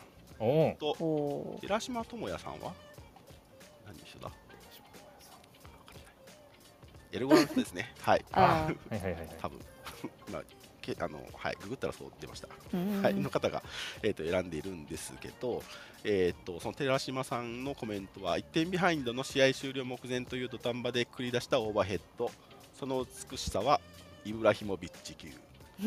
と寺島智也さんは？何一緒だ？エルゴラッソですね。はい。はいはいはいはい。多分。まあけあのはいググったらそう出ました。はいの方がえっ、ー、と選んでいるんですけど、えっ、ー、とその寺島さんのコメントは1点ビハインドの試合終了目前という土壇場で繰り出したオーバーヘッド、その美しさはイブラヒモビッチ級。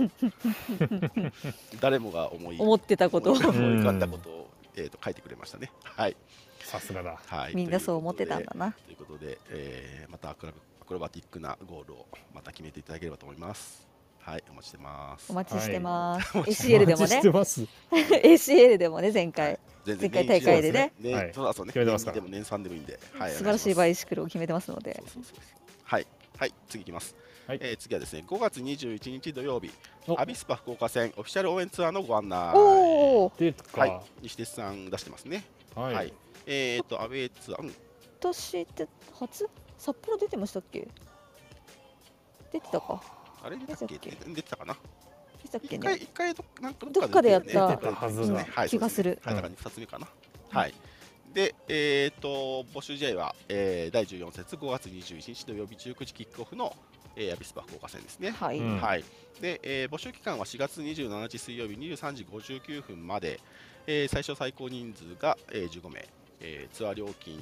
誰もが思い思ってたこと思い浮かんだことを、えーと書いてくれましたね。はい。さすがだ。はい。みんなそう思ってたんだな。ということで、えー、またアクロバティックなゴールをまた決めていただければと思います。はい、お待ちしてます。お待ちしてます。はい、ACL でもね。ACL でもね、前回。前回大会でね。ね、はい、そうそうね。決めてますから。でも年産でもいいんで。はい、素晴らしいバイシクルを決めてますので。はい、はい、次いきます。はい、えー、次はですね、5月21日土曜日、アビスパ福岡戦オフィシャル応援ツアーのご案内。おはい、西鉄さん出してますね。はい。はい、えっ、ー、と、アウェイツアー。今年って初？札幌出てましたっけ？出てたかあれ出たっけ？出てたかな？出たっけ？ね一回どなんかどっかでやった。気がする、はい、だから2つ目かな、はい。で、えっ、と募集試合は、えー、第14節5月21日土曜日19時キックオフの、えー、アビスパ福岡戦ですね。はい。はい、で、えー、募集期間は4月27日水曜日23時59分まで、えー、最小最高人数が、えー、15名、えー、ツアー料金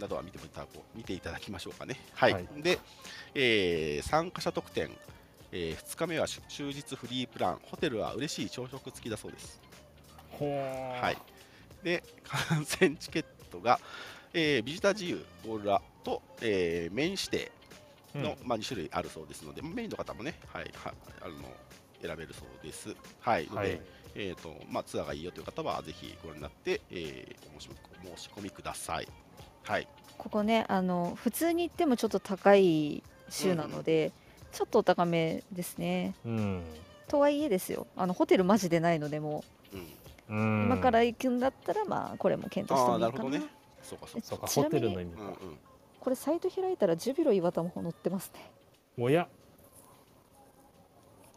などは見ていた見ていただきましょうかね。はい、はい、で、えー、参加者特典、えー、2日目は終日フリープラン、ホテルは嬉しい朝食付きだそうです。はい、で、観戦チケットが、えー、ビジター自由、オールラと、えー、メイン指定の、うん、まあ、2種類あるそうですので、メインの方もね、はい、はあの選べるそうです。はい、はい。えーとまあ、ツアーがいいよという方はぜひご覧になって、えー、申し申し込みください。はい、ここねあの普通に行ってもちょっと高い週なので、うん、ちょっとお高めですね。うん、とはいえですよ。あのホテルマジでないのでも。う、うん、今から行くんだったらまあこれも検討してもいいかな。なね、そうかそうか。ホテルの意味か、うんうん、これサイト開いたらジュビロ岩田も載ってますね。おや。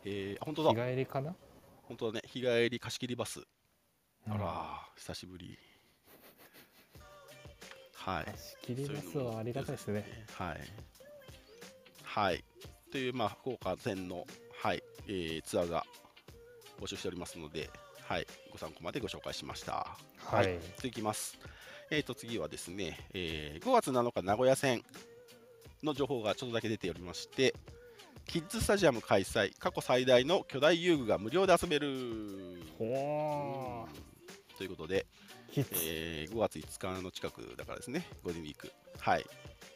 えー、本当だ。日帰りかな？本当だね。日帰り貸し切りバス、あら久しぶり。はい。貸し切りバスはありがたいですね。はい。はいというまあ福岡線のはいえー、ツアーが募集しておりますのではいご参考までご紹介しました。はい、はい、次いきます。えー、と次はですね、えー、5月7日名古屋線の情報がちょっとだけ出ておりましてキッズスタジアム開催過去最大の巨大遊具が無料で遊べる、うん、ということで、えー、5月5日の近くだからですねゴールデンウィークはい。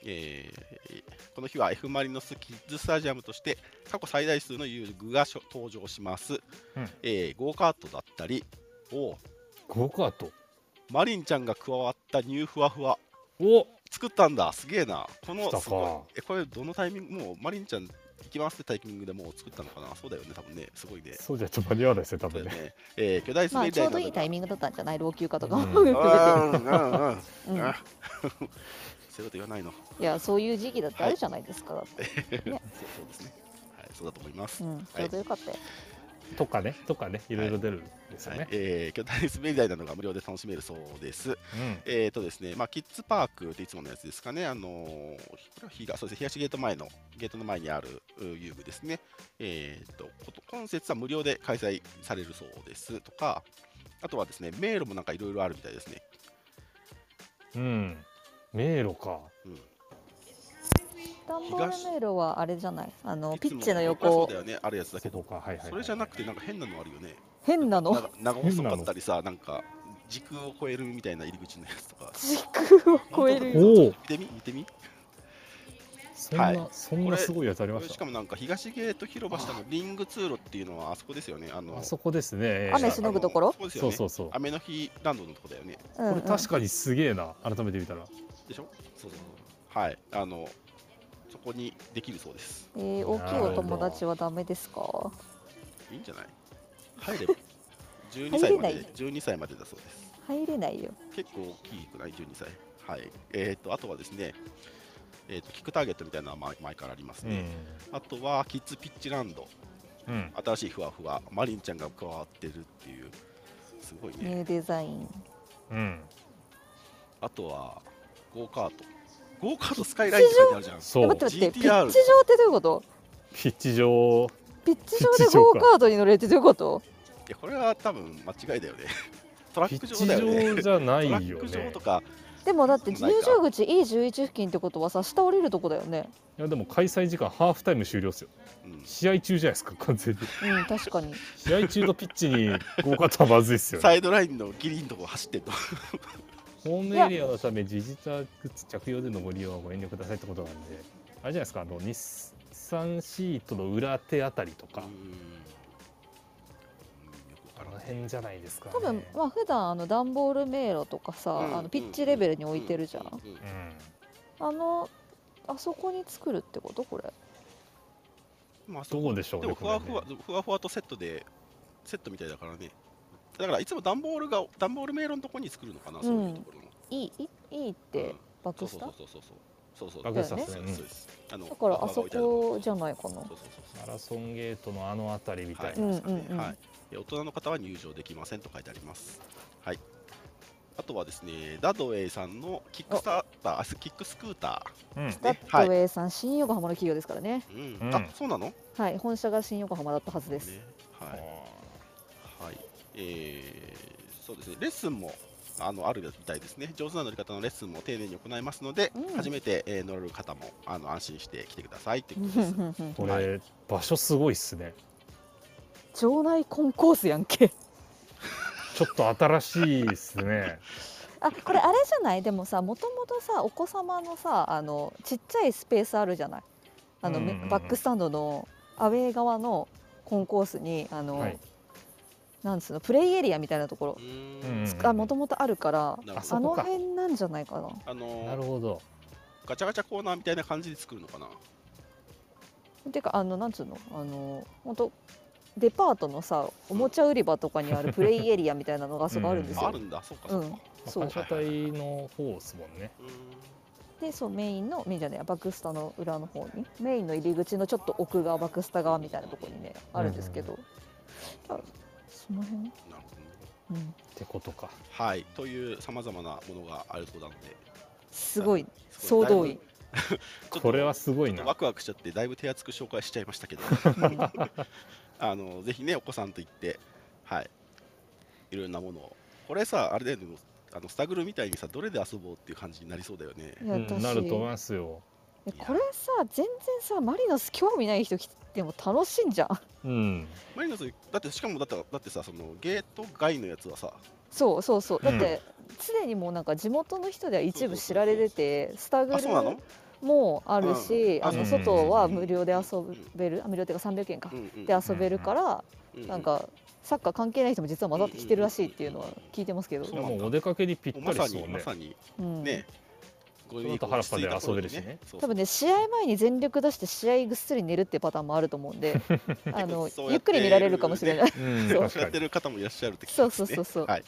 えー、この日は F・ マリノスキッズスタジアムとして過去最大数の遊具が登場します、うん、えー、ゴーカートだったりおゴーカート？マリンちゃんが加わったニューふわふわ。お。作ったんだ。すげえな。このこれどのタイミング？もうマリンちゃん行きますってタイミングでもう作ったのかな。そうだよね多分ね。すごいね。そうじゃちょっと間に合わないですね多分ね。ね、えー、巨大滑り台まあ、ちょうどいいタイミングだったんじゃない？老朽化とか。も、うん、うん。うん。うん。そういうこと言わないの。いやそういう時期だってあるじゃないですか、はい、ね、そうそうですね。はいそうだと思います、うん、ちょうどよかったよ、はいとかね、とかね、いろいろ出るんですよね。はい、えー、巨大滑り台などが無料で楽しめるそうです。うん、えっ、ー、とですね、まあ、キッズパークっていつものやつですかね、あのー、これは日が、そうですね、東ゲート前の、ゲートの前にある遊具ですね。えっ、ー、と、今節は無料で開催されるそうですとか、あとはですね、迷路もなんかいろいろあるみたいですね。うん、迷路か。うんダンボール迷路はあれじゃない？あのピッチの横。そうだよねあるやつだけど。それじゃなくてなんか変なのあるよね。変なの？長細かったりさなんか時空を超えるみたいな入り口のやつとか。時空を超える。見てみ？見てみ？そんな、はい、そんなすごいやつありましたしかもなんか東ゲート広場下のリング通路っていうのはあそこですよね。あのあそこですね。雨しのぐところ？そうそうそう雨の日ランドのとこだよね、うんうん、これ確かにすげえな。改めて見たら。でしょ？そうそう。はい。あのそこにできるそうです。えー、大きいお友達はダメですか？いいんじゃない？入れば12歳まで12歳までだそうです。入れないよ。結構大きくない？12歳。はい。えーとあとはですねえーとキックターゲットみたいなのは前前からありますね、あとはキッズピッチランド。うん。新しいふわふわ。マリンちゃんが加わってるっていう。すごいね。ニューデザイン。うん。あとはゴーカートゴーカートスカイラインって書いてあるじゃん。そう。え待って待ってピ GTR ッチ上ってどういうこと？ピッチ上。ピッチ上でゴーカートに乗れるってどういうこと？いやこれは多分間違いだよね。トラックピッチ上だよね。上じゃないトラッよねク上とか。でもだって入場口 E11 付近ってことはさ下降りるとこだよね。いやでも開催時間ハーフタイム終了ですよ。うん。試合中じゃないですか完全に。うん確かに。試合中のピッチにゴーカートはまずいっすよね。サイドラインのギリのとこ走ってんのホームエリアのため自治体靴着用でのご利用はご遠慮くださいってことなんであれじゃないですかあの日産シートの裏手あたりとか。あの辺じゃないですかね。多分まあ普段あの段ボール迷路とかさ、うん。あのピッチレベルに置いてるじゃん、あのあそこに作るってこと？これ。まあそどうでしょうでねふわふわ、ふわふわとセットでセットみたいだからねだからいつも段ボールが段ボール迷路のとこに作るのかな、そういうところの。いいいいいってうん。バックスタそうそうそうそうそうそう。そうそうです。ねそうだからあそここじゃないかな。そうそうそうマラソンゲートのあの辺りみたいな、うんはいですかねうんうん。はい。で大人の方は入場できませんと書いてあります。はい。あとはですねダドウェイさんのキックスターターあキックスクータうん。ーダッはい、ドウェイさん、新横浜の企業ですからね。うん。うん。あそうなの？はい。本社が新横浜だったはずです、ね。はい。はいえーそうですね。レッスンもあのあるみたいですね。上手な乗り方のレッスンも丁寧に行いますので、うん。初めて、えー乗られる方もあの安心して来てくださいということです。これ、場所すごいっすね。場内コンコースやんけ。ちょっと新しいっすね。あこれあれじゃない？でもさもともとさお子様のさあのちっちゃいスペースあるじゃない？あの、うんうんうん。バックスタンドのアウェー側のコンコースにあの、はいなんつうのプレイエリアみたいなところ。うーんうん。つあもともとあるから、あの辺なんじゃないかな。あのーなるほど。ガチャガチャコーナーみたいな感じで作るのかな？てかあのなんつうの？あの本当デパートのさおもちゃ売り場とかにあるプレイエリアみたいなのがあそこあるんですよ、ああるんだ。そうかうん。そう。か、そう。感謝隊の方ですもんね。でそうメインのメインじゃないバックスタの裏の方に。メインの入り口のちょっと奥側バックスタ側みたいなところにねあるんですけど、あその辺、なるほど。ねうん、ってことか。はい。というさまざまなものがあるそうなので。すごい。総動員、これはすごいな。ワクワクしちゃってだいぶ手厚く紹介しちゃいましたけど。う んあのぜひねお子さんと行ってはい。いろんなものを。これさあれだよね。あのスタグルみたいにさどれで遊ぼうっていう感じになりそうだよね。なると思いますよ。えこれさ全然さマリノス興味ない人来ても楽しいんじゃん。うん。マリノスだってしかもだってだってさそのゲート外のやつはさ。そうそうそう。だうん。って常にもうなんか地元の人では一部知られててスタグルもあるし、あのうん。うん外は無料で遊べる、あ無料っていうか300円か、うんうんで遊べるから、うなんかサッカー関係ない人も実は混ざってきてるらしいっていうのは聞いてますけど、そうなんだ。もうお出かけにぴったりですもんねまさに。うん。ね。ゴールデンウィークその後原っぱで遊べるしね。多分ね試合前に全力出して試合ぐっすり寝るっていうパターンもあると思うんで あのゆっくり見られるかもしれない。うんそう。やってる方もいらっしゃるって聞きそうますね。そうそうそう、はい。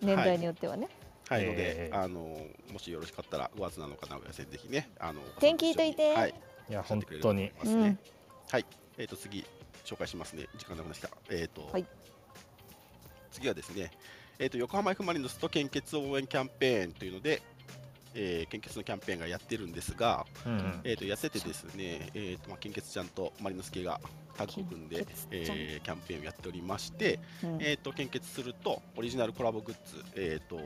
年代によってはね、はい。ので、えー。あのもしよろしかったら5月7日名古屋戦ぜひねあの天気い。とい。てはい。い。や本当にい。ますねはい。えっ、と次紹介しますね時間なくなったえっ、と、はい。次はですねえっ、と横浜 F・ マリノスと献血応援キャンペーンとい。うのでえー献血のキャンペーンがやってるんですが、うんえー、とやっててですね、えーとまあ、献血ちゃんとマリノス系がタッグを組んでえーキャンペーンをやっておりまして、うん。えー、と献血するとオリジナルコラボグッズ、えー、と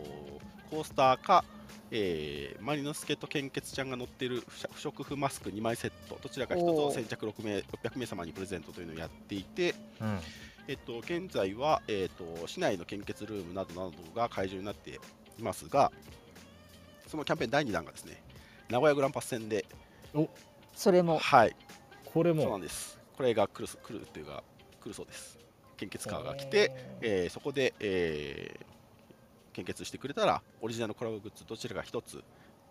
コースターか、えーマリノスケと献血ちゃんが乗っている不織布マスク2枚セットどちらか1つを先着6名600名様にプレゼントというのをやっていて、うん。えー、と現在は、えー、と市内の献血ルームなどなどが会場になっていますがそのキャンペーン第2弾がですね名古屋グランパス戦で、それも。はい、これそうなもんです。これが来るす来るっていうか来るそうです。献血カーが来て、えーそこで、えー献血してくれたらオリジナルコラボグッズどちらか一つ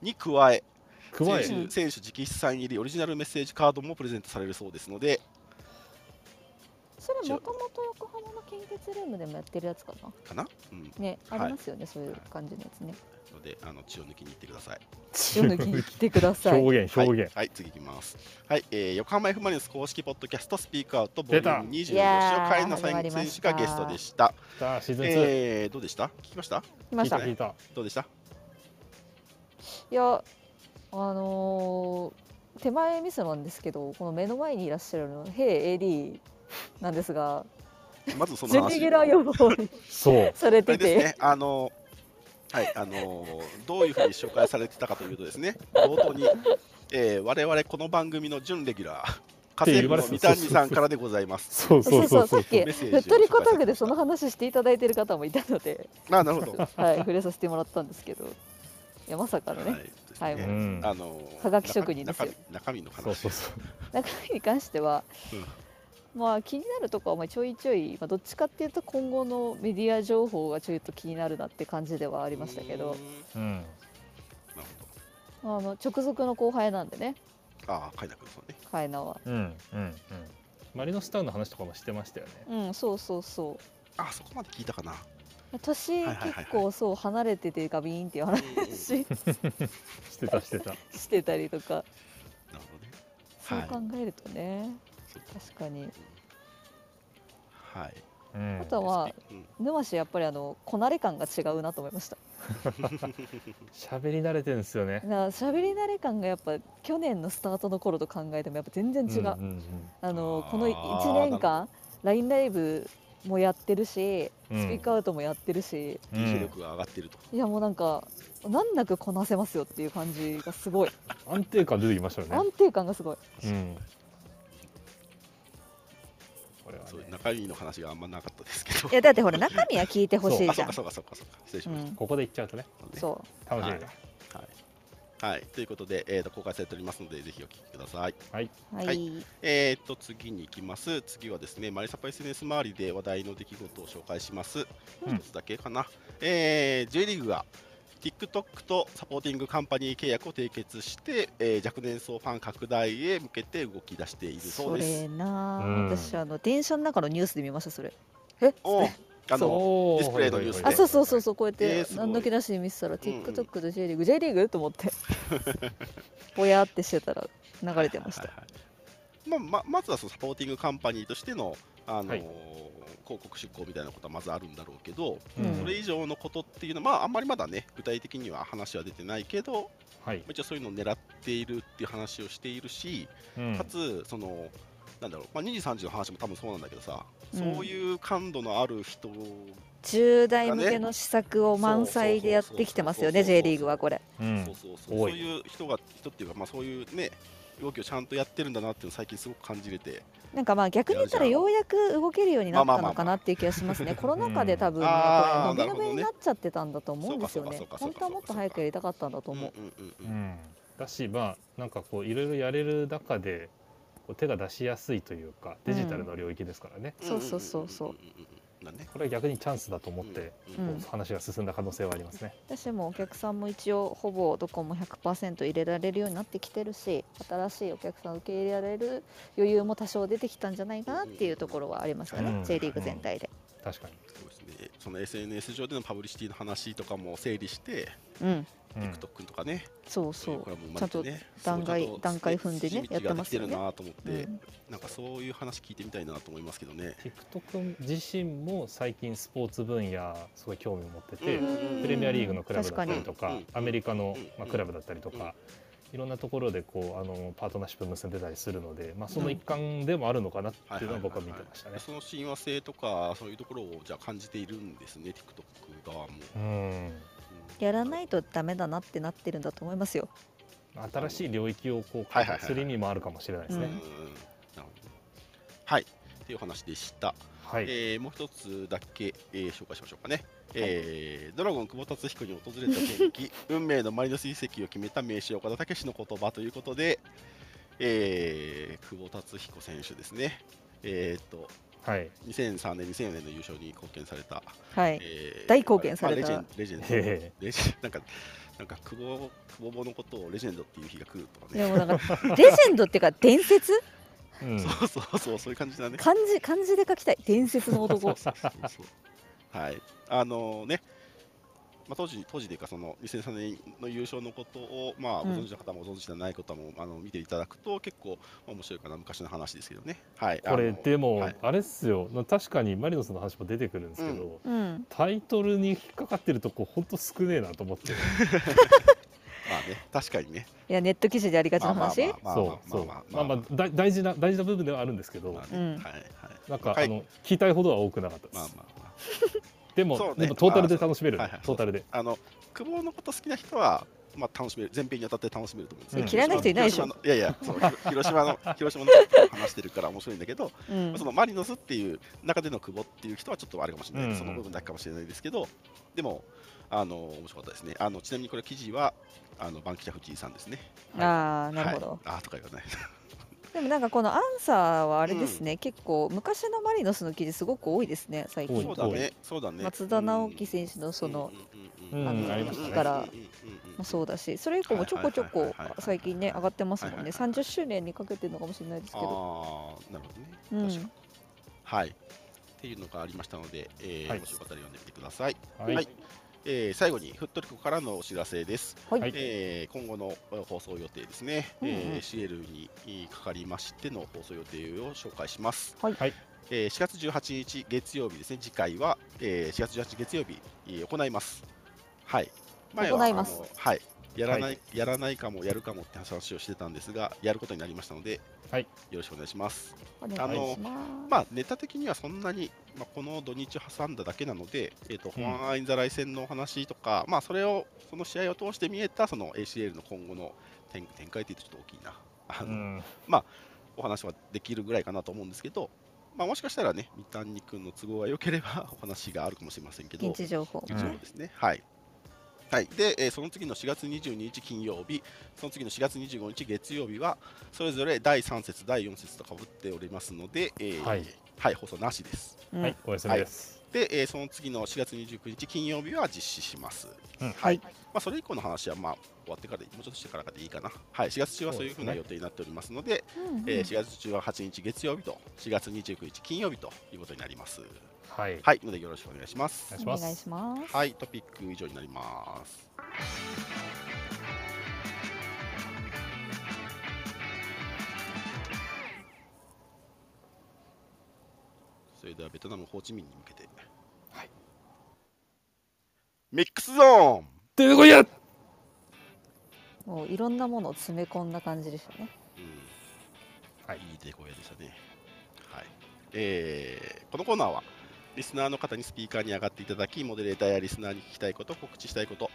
に加え加え。選手選手直筆サイン入りオリジナルメッセージカードもプレゼントされるそうですのでそれもともと横浜の近鉄ルームでもやってるやつかな？かな、うん、ねあはい。りますよね、そういう感じのやつね。のであの血を抜きに行ってください。血を抜きに来てください。表現表現、はい、はい、次いきます。はい、えー、横浜 F・ マリノス公式ポッドキャストスピークアウトボリューム25いやー週カエナ始まりま選手がゲストでした。さあシーズン2、えー、どうでした？聞きました？来ました。い聞いた。どうでした？やあのー手前ミスなんですけどこの目の前にいらっしゃるの「ヘイ AD」なんですがまずその話。準レギュラー予防にそう。されてて、ですね、あのはい、あのどういうふうに紹介されてたかというとですね、冒頭に、えー、我々この番組の準レギュラー、家政婦の三谷さんからでございます。そうそそううそう。さっきふっとりこタグでその話していただいてる方もいたので、あ、なるほど。ははい、触れさせてもらったんですけど。いやまさかのね、はいうん。あのはがき職人ですよ。中身の話。そうそうそう。中身に関しては、まあ気になるところはまあちょいちょい、まあ、どっちかっていうと今後のメディア情報がちょっと気になるなって感じではありましたけど。うーん。うん。なるほあの直属の後輩なんでね。ど。ああ、海くんそうね。カイナは。うんうんうん。マリノスタウンの話とかもしてましたよね。うんそうそうそう。あ、そこまで聞いたかな。年はいはいはいはい。結構そう離れててガビーンっていう話。してたしてた。してたりとか。なるほどね。そう考えるとね、そう確かに。はい。うん。あとはうん。沼市やっぱりあのこなれ感が違うなと思いました。喋り慣れてるんですよね。な喋り慣れ感がやっぱ去年のスタートの頃と考えてもやっぱ全然違う、うんうんあのあーこの1年間 LINE ライブもやってるしうん。スピークアウトもやってるし、うん。技術力が上がってると。いやもうなんか難なくこなせますよっていう感じがすごい、安定感出てきましたよね。安定感がすごい。うんそう中身の話があんまなかったですけどい。やだってほら中身は聞いてほしいあ、じゃそうんかそうかそうかそうか。失礼しましうんここで行っちゃうとねた。そ楽しみだはい。はい。ということで、えー、と公開されておりますので、ぜひお聞きください。はい、うはい、はいえー、と次に行きます。次はですね、マリサパ SNS 周りで話題の出来事を紹介します。うん一つだけかな。えー、J リーグが TikTok とサポーティングカンパニー契約を締結して、えー若年層ファン拡大へ向けて動き出している。そうそです。れなあ、うん。私あの電車の中のニュースで見ましたそれ。おあのおディスプレイのニュースで。あそうそうそうそうこうやって何の気なしに見てたら、うんうん TikTok と J リーグ J リーグ？と思って。ぼやってしてたら流れてました、はいはいはい。まあままずはそのサポーティングカンパニーとしての、あのーはい広告出稿みたいなことはまずあるんだろうけど、うん。それ以上のことっていうのは、まあ、あんまりまだね具体的には話は出てないけど、はい、一応そういうのを狙っているっていう話をしているし、うん。かつそのなんだろう、まあ、2時3時の話も多分そうなんだけどさ、うん。そういう感度のある人10代向けの施策を満載でやってきてますよね J リーグはこれ。うん。そうそうそう。そういう人が人っていうか、まあ、そういうね動きをちゃんとやってるんだなっていうのを最近すごく感じれてなんかまあ逆に言ったらようやく動けるようになったのかなっていう気がしますね。コロナ禍で多分ねあーこれ伸び伸びになっちゃってたんだと思うんですよね。本当はもっと早くやりたかったんだと思う。うんうんうんううん。ん、だしまあなんかこういろいろやれる中でこう手が出しやすいというかデジタルの領域ですからね、そうそうそうそうだねこれは逆にチャンスだと思って、うんうん話が進んだ可能性はありますね。私もお客さんも一応ほぼどこも100%入れられるようになってきてるし新しいお客さん受け入れられる余裕も多少出てきたんじゃないかなっていうところはありますかね、うん J リーグ全体で。確かに、そうですね。その SNS 上でのパブリシティの話とかも整理して、うん、うん、TikTok とかね、そうそう。コラボも生まれてね段階段階踏んでねやってますよね。できてるなと思って、うん。なんかそういう話聞いてみたいなと思いますけどね。TikTok 自身も最近スポーツ分野すごい興味を持ってて、うんプレミアリーグのクラブだったりとかアメリカの、まあ、うんクラブだったりとか、いろんなところでこうあのパートナーシップ結んでたりするので、まあ、その一環でもあるのかなっていうのは僕は見てましたね。その親和性とかそういうところをじゃあ感じているんですね TikTok 側も。うんやらないとダメだなってなってるんだと思いますよ。新しい領域をこう開拓する意味もあるかもしれないですね。うんなるほどねはいっていう話でした。はい、えーもう一つだけ、えー紹介しましょうかね、えードラゴン久保達彦に訪れた天気。運命のマリノス移籍を決めた名刺岡田武史の言葉ということで、えー久保達彦選手ですね。えー、とはい。2003年2004年の優勝に貢献された、はい。えー大貢献された。まあレジェンレジェンド。レジェン なんかなんか久保久保のことをレジェンドっていう日が来るとかね。でもなんか レジェンドっていうか伝説？うんそうそうそうそういう感じだね。漢字漢字で書きたい。伝説の男。そうそうそうはい。あのねまあ、当時当時でいうかその2003年の優勝のことを、まあ、ごうん。存知の方もご存知じゃない方も、あの見ていただくと結構面白いかな昔の話ですけどね。はい、これでも、はい。あれっすよ。確かにマリノスの話も出てくるんですけど、うん。タイトルに引っかかってるとこほんと少ねえなと思って。まあね確かにね。いやネット記事でありがちな話。そうそう。まあまあまあだ大事な大事な部分ではあるんですけど、はいはい。なんか、はい。あの聞きたいほどは多くなかったです、まあまあ。ま でもね。でもトータルで楽しめる、まあはいはい。トータルで。あ、あの久保のこと好きな人は、まあ、楽しめる。前編にあたって楽しめると思うんですね。うん。嫌いな人いないでしょ。いやいやそ 広島の広島の話してるから面白いんだけど、うん。そのマリノスっていう中での久保っていう人はちょっとあれかもしれない、うん。その部分だけかもしれないですけど、でも、あの面白かったですね。あのちなみにこれ記事はあのバンキシャ藤井さんですね。ああなるほど、はい、あーとか言わない。でもなんかこのアンサーはあれですね、結構昔のマリノスの記事すごく多いですね最近。そうだね、そうだね。松田直樹選手のその、うん。あのありましたね。からうんうんうんうん。まあ、そうだしそれ以降もちょこちょこ最近ね上がってますもんね。はいはいはい30周年にかけてるのかもしれないですけど。ああ、なるほどね。うん。確かはい。っていうのがありましたので、えーはい。もしよかったら読んでみてください。はい、はいえー最後にフットリコからのお知らせです。はい、はいえー今後のえー放送予定ですね、うんうんえー CL にえーかかりましての放送予定を紹介します。はいはいえー4月18日月曜日ですね、次回は、えー4月18日月曜日、えー行います。はい。行いますはい。やらない、やらないかもやるかもって話をしてたんですが、やることになりましたので、はいよろしくお願いします。お願いしまあ、ネタ的にはそんなに、まあ、この土日挟んだだけなので、えーとうんホアン・アインザライ戦のお話とか、まあ、それを、その試合を通して見えたその ACL の今後の展展開って言うとちょっと大きいな。あのうんお話はできるぐらいかなと思うんですけど、まあ、もしかしたらね、三谷君の都合が良ければお話があるかもしれませんけど、現地情報ですね。はい。はい、で、えーその次の4月22日金曜日、その次の4月25日月曜日は、それぞれ第3節、第4節とかぶっておりますので、えーはい。はい、放送なしです。うん。はい、お休みです、で、えーその次の4月29日金曜日は実施します。うん。はい。まあ、それ以降の話は、まあ、終わってからで、もうちょっとしてからでいいかな。はい、4月中はそういうふうな予定になっておりますので、うんえー4月18日月曜日と4月29日金曜日ということになります。はい。はい、のでよろしくお願いします。お願い。します。はい、トピック以上になります。それではベトナムホーチミンに向けて、はい。ミックスゾーン。出てこいや。もういろんなものを詰め込んだ感じでしたね。うん。はい。いいデコヤでしたね。はい。えーこのコーナーは、リスナーの方にスピーカーに上がっていただき、モデレーターやリスナーに聞きたいこと、告知したいこと、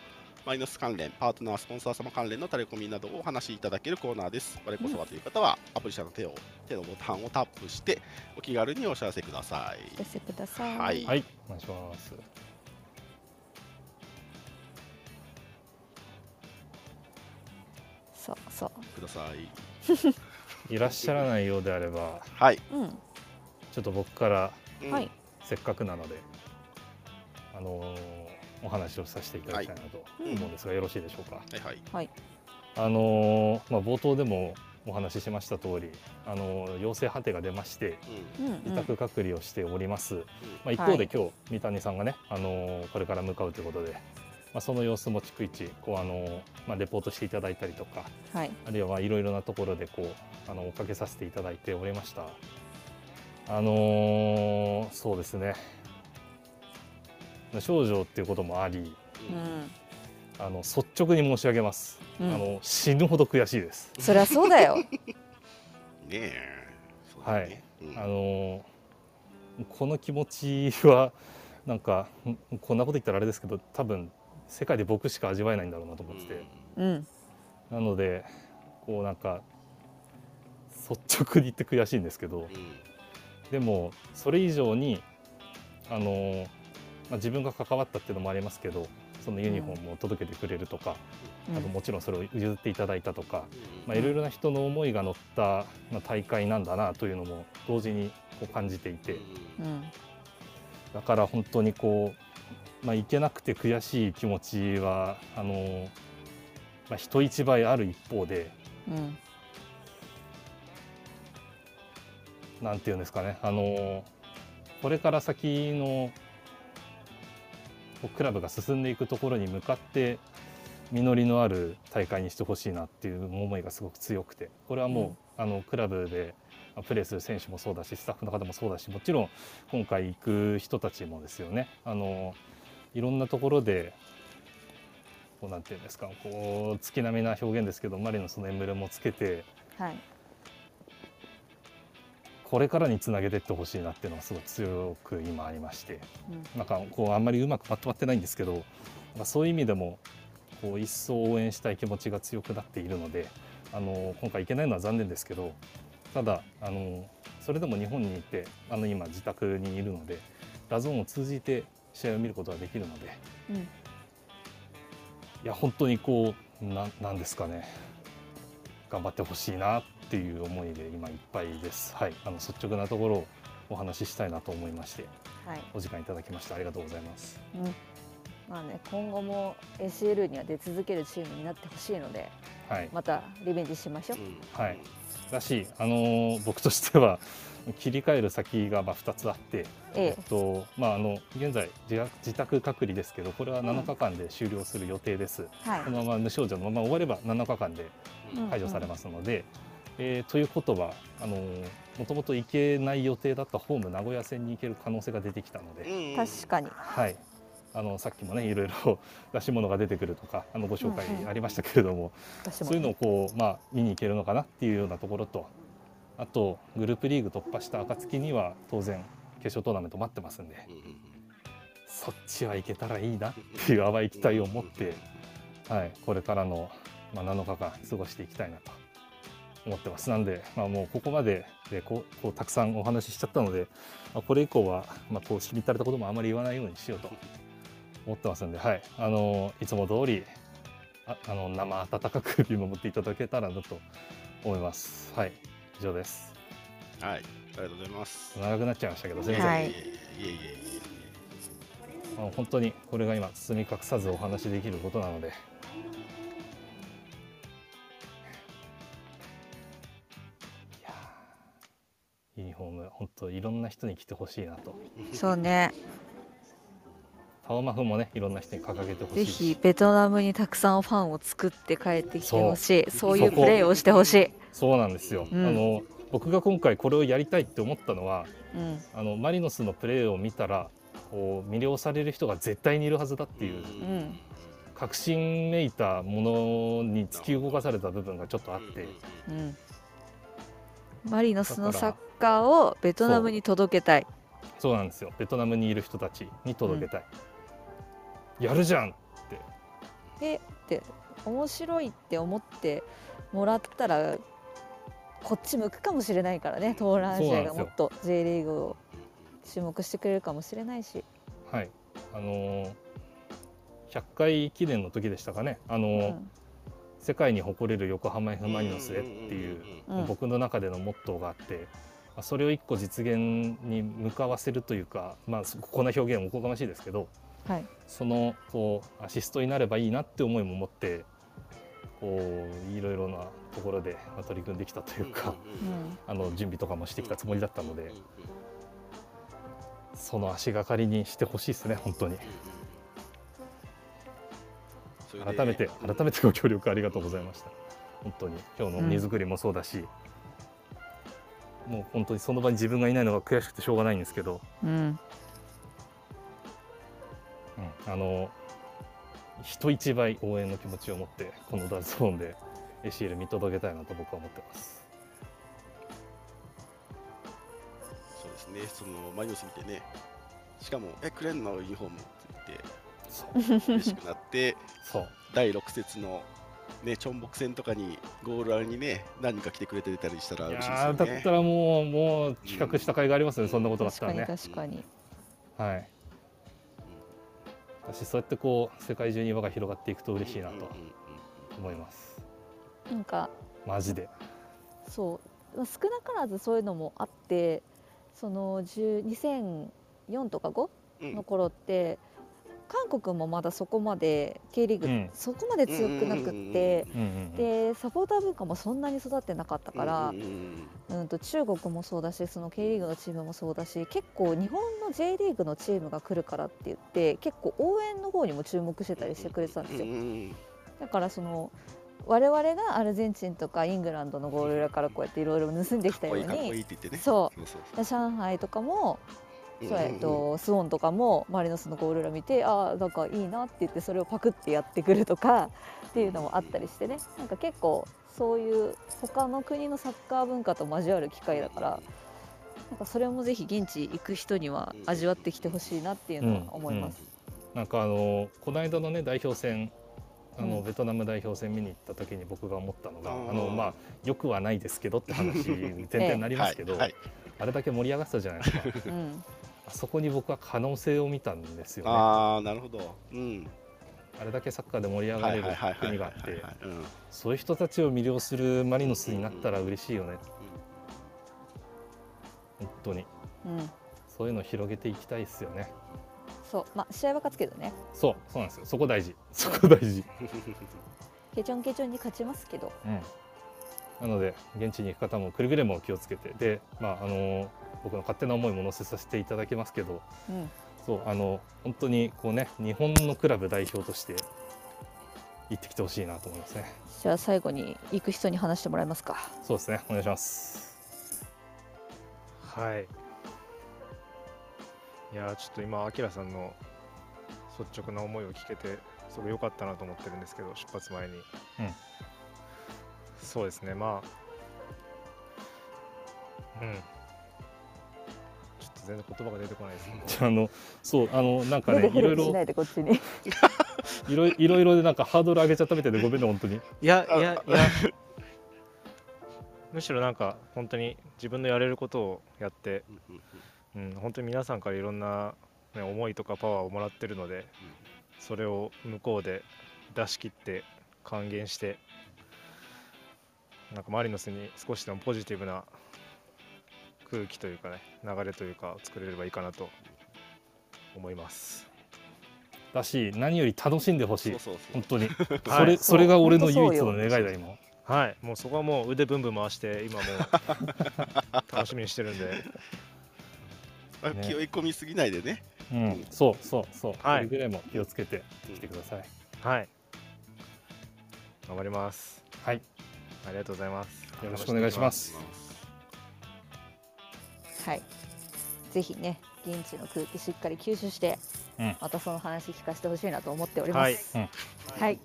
マイナス関連、パートナー、スポンサー様関連のタレコミなどをお話しいただけるコーナーです。我こそはという方は、アプリ社の手を手のボタンをタップして、お気軽にお知らせください。お寄せくださいはいはいお願いしますそうそうください。いらっしゃらないようであればはい。うんちょっと僕からうんはいせっかくなのであのーお話をさせていただきたいなと思うんですが、よろしいでしょうか？はいはい。はい。あのーまあ、冒頭でもお話ししました通り、あのー陽性判定が出まして自宅隔離をしております、まあ、一はい。方で今日三谷さんがね、あのーこれから向かうということで、まあ、その様子も逐一こう、あのーまあ、レポートしていただいたりとかはい。あるいはまあいろいろなところでこうあの追っかけさせていただいておりましたあのーそうですね。症状っていうこともありうん。あの率直に申し上げます、うん。あの死ぬほど悔しいです。そりゃそうだよ。ねえ。そうん。あのーこの気持ちはなんかんこんなこと言ったらあれですけど多分世界で僕しか味わえないんだろうなと思ってて、うん。なのでこうなんか率直に言って悔しいんですけどうんでもそれ以上にあのーまあ、自分が関わったっていうのもありますけどそのユニフォームを届けてくれるとか、うん。あともちろんそれを譲っていただいたとか、いろいろな人の思いが乗った、まあ、大会なんだなというのも同時にこう感じていて。うん。だから本当にこう、まあ、いけなくて悔しい気持ちはあの、まあ、人一倍ある一方でうんなんていうんですかね。あのこれから先のクラブが進んでいくところに向かって実りのある大会にしてほしいなっていう思いがすごく強くて。これはもう、あのクラブでまあプレーする選手もそうだしスタッフの方もそうだしもちろん今回行く人たちもですよね。あのいろんなところでこうなんていうんですかこう月並みな表現ですけどマリノスのエンブレムをつけてはいこれからにつなげていってほしいなっていうのがすごい強く今ありまして。なんかこうあんまりうまくまとまってないんですけどそういう意味でもこう一層応援したい気持ちが強くなっているのであの今回行けないのは残念ですけどただあのそれでも日本にいてあの今自宅にいるのでラゾーンを通じて試合を見ることができるのでうん。いや本当にこうななんですかね頑張ってほしいなっていう思いで今いっぱいです。はい、あの率直なところをお話ししたいなと思いましてはい。お時間いただきましてありがとうございます。うん。まあね今後も ACL には出続けるチームになってほしいのではい、またリベンジしましょう。うん。はい。だし、あのー 僕としては切り替える先がまあ2つあって、ええ。っとまあ、あの現在自宅自宅隔離ですけどこれは7日間で終了する予定です、えはい。このまま無症状のまま終われば7日間でうん解除されますので、えーということはあのーもともと行けない予定だったホーム名古屋戦に行ける可能性が出てきたので、うん確かに。はい、あのさっきもねいろいろ 出し物が出てくるとかあのご紹介うんうん。ありましたけれども、私もそういうのをこう、まあ、見に行けるのかなっていうようなところとあとグループリーグ突破した暁には当然決勝トーナメント待ってますんでうんうんそっちは行けたらいいなっていう淡い期待を持って、はい、これからの、まあ、7日間過ごしていきたいなと思ってます。なんで、まあ、もうここまででこうこうたくさんお話ししちゃったので、まあ、これ以降は、まあ、こうしみったれたこともあまり言わないようにしようと思ってますんで、はい、あのいつも通りああの生温かく見守っていただけたらなと思います。はい。以上です。はい、ありがとうございます。長くなっちゃいましたけど全然、はい。いえいえいえ。あの本当にこれが今包み隠さずお話しできることなのでユニフォーム本当いろんな人に着てほしいなと。そうね。タオマフもねいろんな人に掲げてほしぜいしひベトナムにたくさんファンを作って帰ってきてほしい。そう。いうプレーをしてほしい、そうなんですよ、うん。あの僕が今回これをやりたいって思ったのはうん、あのマリノスのプレーを見たらこう魅了される人が絶対にいるはずだっていううん。確信めいたものに突き動かされた部分がちょっとあって、うん、マリノスのサッカーをベトナムに届けたい。そうなんですよ。ベトナムにいる人たちに届けたい、やるじゃんって。えって面白いって思ってもらったらこっち向くかもしれないからね。東南アジアがもっと J リーグを注目してくれるかもしれないし、はい。あのー100回記念の時でしたかね、あのーうん世界に誇れる横浜 F・ マリノスへっていううん僕の中でのモットーがあって、まあそれを一個実現に向かわせるというか、まあ、こんな表現もおこがましいですけどはい。そのこうアシストになればいいなって思いも持ってこういろいろなところでまあ取り組んできたというか、うん あの準備とかもしてきたつもりだったのでその足がかりにしてほしいですね本当に改めて改めてご協力ありがとうございました。本当に。今日の荷造りもそうだし、もう本当にその場に自分がいないのが悔しくてしょうがないんですけど、うん。うん。あの人一倍応援の気持ちを持ってこのダゾーンで ACL 見届けたいなと僕は思ってます。そうですね、そのマリノス見てね、しかも、え、くれんのユニフォームって言って、嬉しくなって、そう。第6節の、ね、チョンブク戦とかにゴール裏にね、何人か来てくれてたりしたらい嬉しいですやよね。ーだったらもうもう企画した甲斐がありますね、そんなことだった確からにね。確かに。はい。私そうやってこう世界中に輪が広がっていくと嬉しいなとうんうんうん思います。なんかマジで。そうまあ少なからずそういうのもあってその10 2004とか5うん。の頃って、韓国もまだそこまで K リーグ、うん。そこまで強くなくって、うんでサポーター文化もそんなに育ってなかったから、うんうんうん。と中国もそうだしその K リーグのチームもそうだし結構日本の J リーグのチームが来るからって言って結構応援の方にも注目してたりしてくれてたんですよ。うんうんうん。だからその我々がアルゼンチンとかイングランドのゴール裏からこうやっていろいろ盗んできたように上海とかもそうえっと、スウォンとかもマリノスのゴール裏見てああなんかいいなって言ってそれをパクってやってくるとかっていうのもあったりしてね。なんか結構そういう他の国のサッカー文化と交わる機会だからなんかそれもぜひ現地行く人には味わってきてほしいなっていうのは思います。なんかあのこの間のね代表戦あの、うん。ベトナム代表戦見に行った時に僕が思ったのが、うん。あのまあよくはないですけどって話に全然なりますけど、はい。はい。あれだけ盛り上がってたじゃないですか。うん、あそこに僕は可能性を見たんですよね。あああなるほど。うん。れだけサッカーで盛り上がれる国があってうん。そういう人たちを魅了するマリノスになったら嬉しいよね。本当に。うん、そういうのを広げていきたいですよね。そう。まあ試合は勝つけどね。そう。そうなんですよ。そこ大事。そこ大事。ケチョンケチョンに勝ちますけど。うん。なので現地に行く方もくれぐれも気をつけて。でまああの僕の勝手な思いも乗せさせていただきますけどうん。そうあの本当にこうね日本のクラブ代表として行ってきてほしいなと思いますね。じゃあ最後に行く人に話してもらえますか。そうですねお願いします。はい。いやーちょっと今あきらさんの率直な思いを聞けてすごい良かったなと思ってるんですけど出発前に、うん。そうですねまあうんと全然言葉が出てこないです。ね じゃああのそうあのなんかねいろいろいでこっちに。いろいいろいろでなんかハードル上げちゃったみたいでごめんね本当に。いやいやいや。むしろなんか本当に自分のやれることをやって、うん、本当に皆さんからいろんな、ね、思いとかパワーをもらってるので、それを向こうで出し切って還元してなんかマリノスに少しでもポジティブな空気というかね流れというか作れればいいかなと思います。だし何より楽しんでほしい。そうそうそう。本当に。はい。それそれが俺のそう唯一の願いだ今。はい、もうそこはもう腕ブンブン回して今もう 楽しみにしてるんで、まあね。気負い込みすぎないでね。うん。そうそうそう。はい。くれぐれも気をつけて来てくださいはい、頑張ります。はい。ありがとうございます。よろしくお願いしますはい。ぜひね現地の空気しっかり吸収して、うん。またその話聞かせてほしいなと思っております。はい。はい、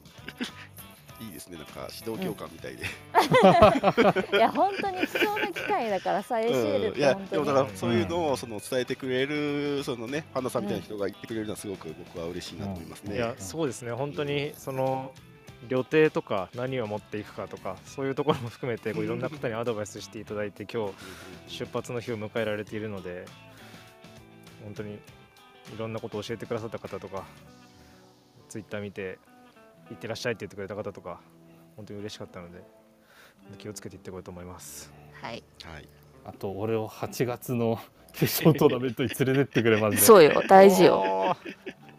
いいですね。なんか指導教官みたいで、いや本当に貴重な機会だからさ ACL っうん。いやて本当に。でもだからそういうのをその伝えてくれるそのねパンダさんみたいな人が言ってくれるのはすごく僕は嬉しいなと思いますね。いや、そうですね、本当にその旅程とか何を持っていくかとか、そういうところも含めてこういろんな方にアドバイスしていただいて、今日出発の日を迎えられているので、本当にいろんなことを教えてくださった方とか、ツイッター見て、行ってらっしゃいって言ってくれた方とか、本当に嬉しかったので、気をつけていってこようと思います。はい。はい。あと俺を8月の 決勝トーナメントに連れてってくれまずそうよ。大事よ。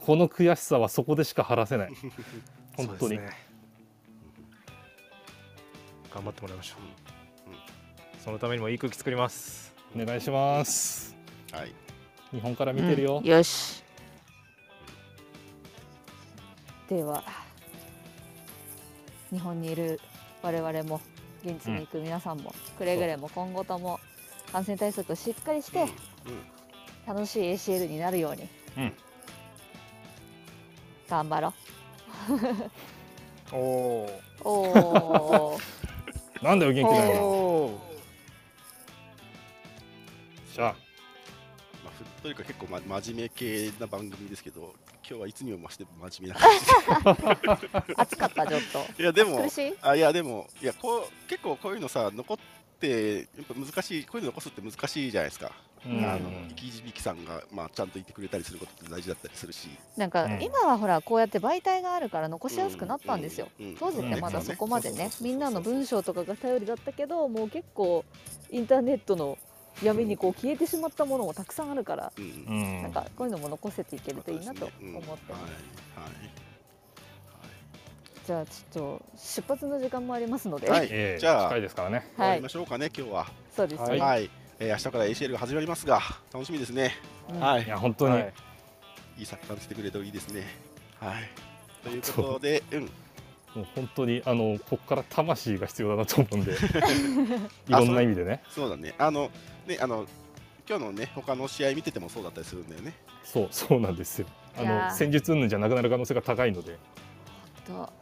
この悔しさはそこでしか晴らせない。本当に、そうですね頑張ってもらいましょう。そのためにもいい空気作ります。お願いします。はい。日本から見てるよ。うん、よし。では日本にいる我々も現地に行く皆さんも、くれぐれも今後とも感染対策をしっかりして、楽しい ACL になるように、うん。頑張ろおおうおーなんだよ元気ないなおー。じゃあ。まあ、ふっとりか結構、ま、真面目系な番組ですけど今日はいつにも増して真面目な感 暑かったちょっと。じいやでも苦しい？あいやでもいやこう結構こういうのさ残っってやっぱ難しいこういうの残すって難しいじゃないですか、うん。あの生き字引さんが、まあ、ちゃんと言ってくれたりすることって大事だったりするし。なんかうん。今はほらこうやって媒体があるから残しやすくなったんですよ。うんうん。当時ってまだそこまでねうんみんなの文章とかが頼りだったけどもう結構インターネットの闇にこう消えてしまったものもたくさんあるからうん。うんなんかこういうのも残せていけるといいなと思ってます。はい。はいじゃあちょっと出発の時間もありますので、はい。ええじゃあ近いですからね。終わはいりましょうかね、今日は。そうですね。はい、えー明日から ACL が始まりますが、楽しみですね。うん。はい。いや本当に、はい。いいサッカー見せてくれるといいですね。はい。ということで、うん、もう本当にあのここから魂が必要だなと思うんで。いろんな意味でね。そうだね。あの、ね、あの、今日のね、他の試合見ててもそうだったりするんだよね。そうそうなんですよ。あの戦術云々じゃなくなる可能性が高いので。と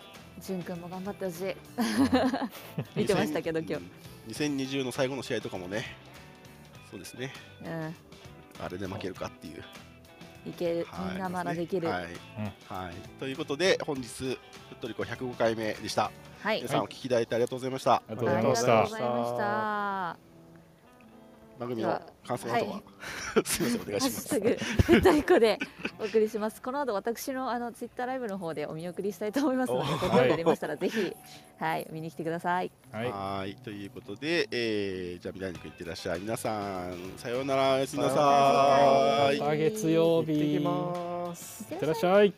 潤くんも頑張ってほしい。見てましたけど今日。日。2020の最後の試合とかもね、そうですね。うん、あれで負けるかっていう。いける、はいみんなまだできる。はい。はい。ということで、本日、ふっとりこ105回目でした。はい。皆さんお聞きいただいてありがとうございました。ありがとうございありがとうございました。番組の感想などは、は すみません、お願いします。ハッシュタグふっとりこでお送りします。この後私のあのツイッターライブの方でお見送りしたいと思いますので、おご興味ありましたらぜひはい見に来てください。はいはい、ということで、えー、じゃあ、未来にくんいってらっしゃい。皆さん、さようなら、おやすみなさい。また月曜行ってき日ますいってらっしゃい